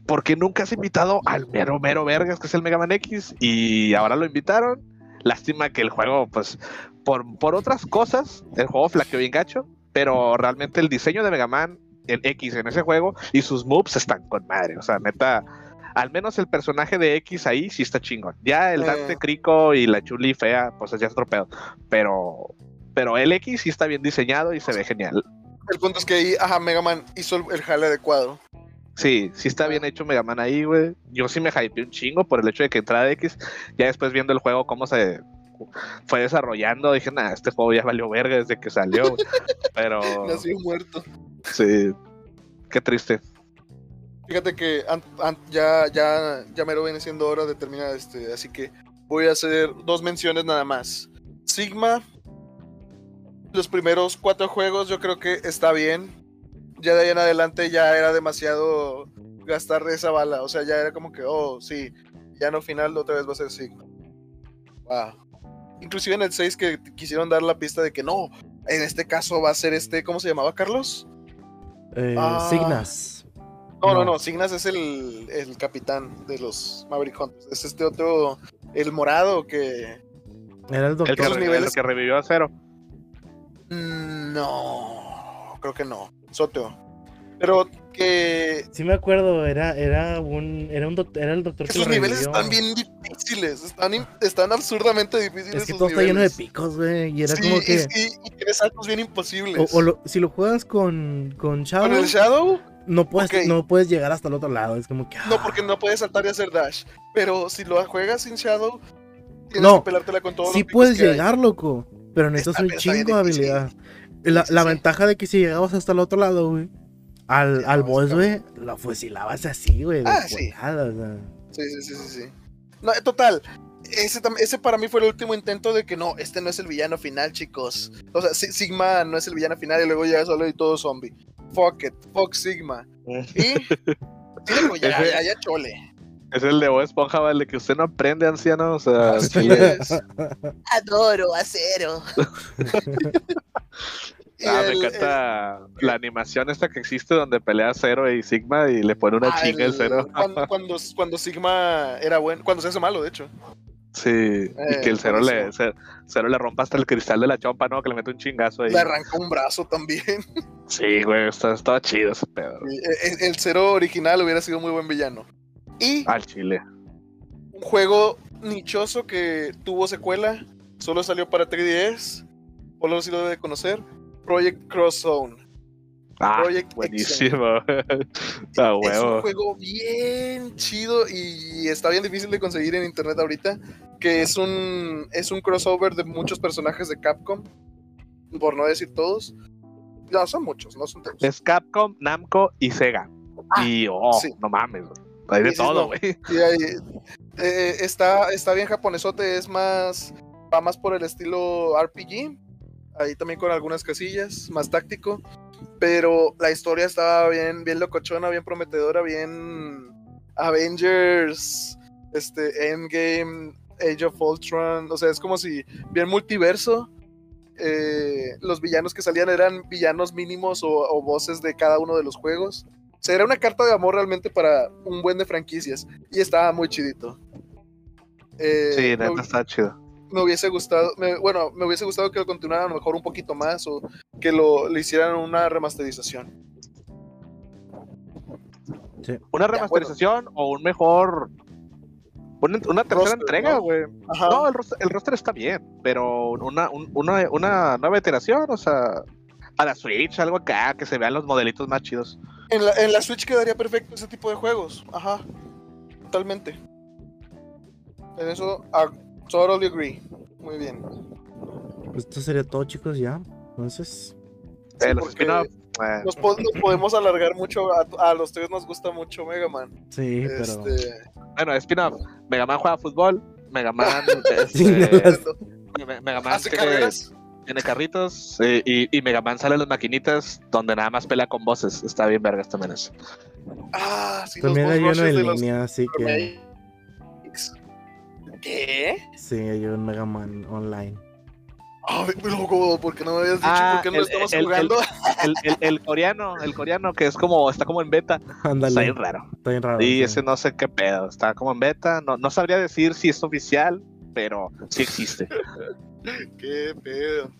¿por qué nunca has invitado al mero mero vergas que es el Mega Man X? Y ahora lo invitaron. Lástima que el juego, pues, por, por otras cosas, el juego flaqueó bien gacho, pero realmente el diseño de Mega Man, el X en ese juego y sus moves están con madre. O sea, neta, al menos el personaje de X ahí sí está chingón. Ya el Eh. Dante Crico y la Chuli fea, pues ya es otro pedo. Pero, pero el X sí está bien diseñado y se ve genial. El punto es que ahí, ajá, Mega Man hizo el, el jale adecuado. Sí, sí está bien hecho Mega Man ahí, güey. Yo sí me hypeé un chingo por el hecho de que entrara X. Ya después viendo el juego, cómo se fue desarrollando, dije, nah, este juego ya valió verga desde que salió. güey". Pero Nació muerto. sí, qué triste. Fíjate que ya, ya, ya mero viene siendo hora de terminar este, así que voy a hacer dos menciones nada más. Sigma, los primeros cuatro juegos yo creo que está bien. Ya de ahí en adelante ya era demasiado gastar esa bala. O sea, ya era como que, oh, sí, ya no final otra vez va a ser Sigma. Wow. Inclusive en el 6 que quisieron dar la pista de que no, en este caso va a ser este, ¿cómo se llamaba Carlos? Eh, Ah. Signas. No, no, No. no, Signas es el, el capitán de los Maverick Hunters. Es este otro, el morado que... Era el El doctor. que, niveles- el que revivió a cero. Mm, No, creo que no. Soteo. Pero que Sí me acuerdo, era, era un, era un doc- era el doctor que lo niveles están bien difíciles. Están, están absurdamente difíciles. Es que todo está lleno de picos, güey. Y era Sí, como que. y, y tienes saltos bien imposibles. o lo- si lo juegas con, con Shadow, Con el Shadow, no, puedes, no puedes llegar hasta el otro lado. Es como que. no, ah. porque no puedes saltar y hacer dash. Pero si lo juegas sin Shadow, tienes No, que pelártela con todos Sí los puedes hay. llegar, loco. Pero necesitas un chingo de difícil. La, la ventaja de que si llegabas hasta el otro lado, güey. Al, al no, boss, güey, lo fusilabas así, güey. Ah, sí. o sea. Sí, sí, sí, sí, sí. No, total. Ese, ese para mí fue el último intento de que no, este no es el villano final, chicos. O sea, Si- Sigma no es el villano final y luego llega solo y todo zombie. Fuck it, fuck Sigma. Y. Sí, pues, ya, ya, ya chole. Es el de Bob Esponja, vale, que usted no aprende, anciano. O sea, es. Adoro acero. Ah, me el- encanta la animación esta que existe donde pelea Cero y Sigma y le pone una ah, chinga el Cero. Cuando, cuando, cuando Sigma era bueno, cuando se hace malo, de hecho. Sí, y Eh, que el Cero le, buenísimo. Cero, Cero le rompa hasta el cristal de la chompa, ¿no? Que le mete un chingazo ahí. Le arranca un brazo también. Sí, güey, está, está chido ese pedo. Y El, el cero original hubiera sido muy buen villano. Y Al chile. un juego nichoso que tuvo secuela, solo salió para 3DS, Polo sí lo debe conocer, Project Cross Zone. Ah, Project buenísimo. A Es un huevo. juego bien chido y está bien difícil de conseguir en internet ahorita, que es un, es un crossover de muchos personajes de Capcom, por no decir todos. No, son muchos, no son todos. Es Capcom, Namco y Sega. y oh, sí. no mames, güey. Hay de todo, güey. Eh, está, está bien japonesote, es más, va más por el estilo RPG, ahí también con algunas casillas, más táctico, pero la historia estaba bien, bien locochona, bien prometedora, bien Avengers, este, Endgame, Age of Ultron, o sea, es como si bien multiverso. eh, los villanos que salían eran villanos mínimos o, o voces de cada uno de los juegos. Era una carta de amor realmente para un buen de franquicias. Y estaba muy chidito. Eh, Sí, me, neta está chido. me hubiese gustado, me- bueno, me hubiese gustado que lo continuaran a lo mejor un poquito más o que lo le hicieran una remasterización. Una remasterización o un mejor. Una, una tercera Roster, entrega, ¿no? güey. No, el roster, el roster está bien, pero una, un- una, una nueva iteración, o sea, a la Switch, algo acá, que se vean los modelitos más chidos. En, la, en la Switch quedaría perfecto ese tipo de juegos. Ajá. Totalmente. En eso, I totally agree. Muy bien. Pues esto sería todo, chicos, ya. Entonces. Sí, los porque spin-off, Nos, po- nos podemos alargar mucho. A, a los tres nos gusta mucho Mega Man. Sí, pero. Este, bueno, spin-off. Mega Man juega fútbol, Mega Man, este, Mega Man ¿Hace tiene, carreras? Tiene carritos eh, y, y Mega Man sale en las maquinitas donde nada más pelea con voces. Está bien vergas también eso. Ah, sí, También los hay uno en los línea, así que. ¿Qué? Sí, hay un Mega Man online. Ay, loco, ¿por qué no me habías dicho? Ah, ¿Por qué no el- estamos el- jugando? El, el, el coreano, el coreano que es como, está como en beta, está bien raro. Está bien raro. Y sí. ese no sé qué pedo, está como en beta, no, no sabría decir si es oficial, pero sí existe. ¿Qué pedo?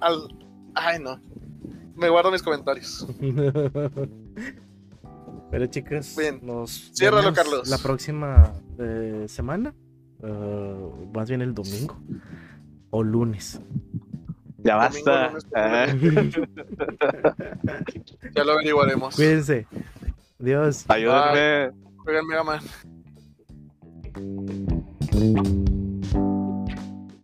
Al- Ay, no. Me guardo mis comentarios. Pero chicos, Bien. nos Ciérralo, Carlos. La próxima eh, semana, eh, más bien el domingo o lunes. Ya Domingo, basta. lunes, Ya lo averiguaremos. Cuídense. Adiós. ayúdenme. Juegan Mega Música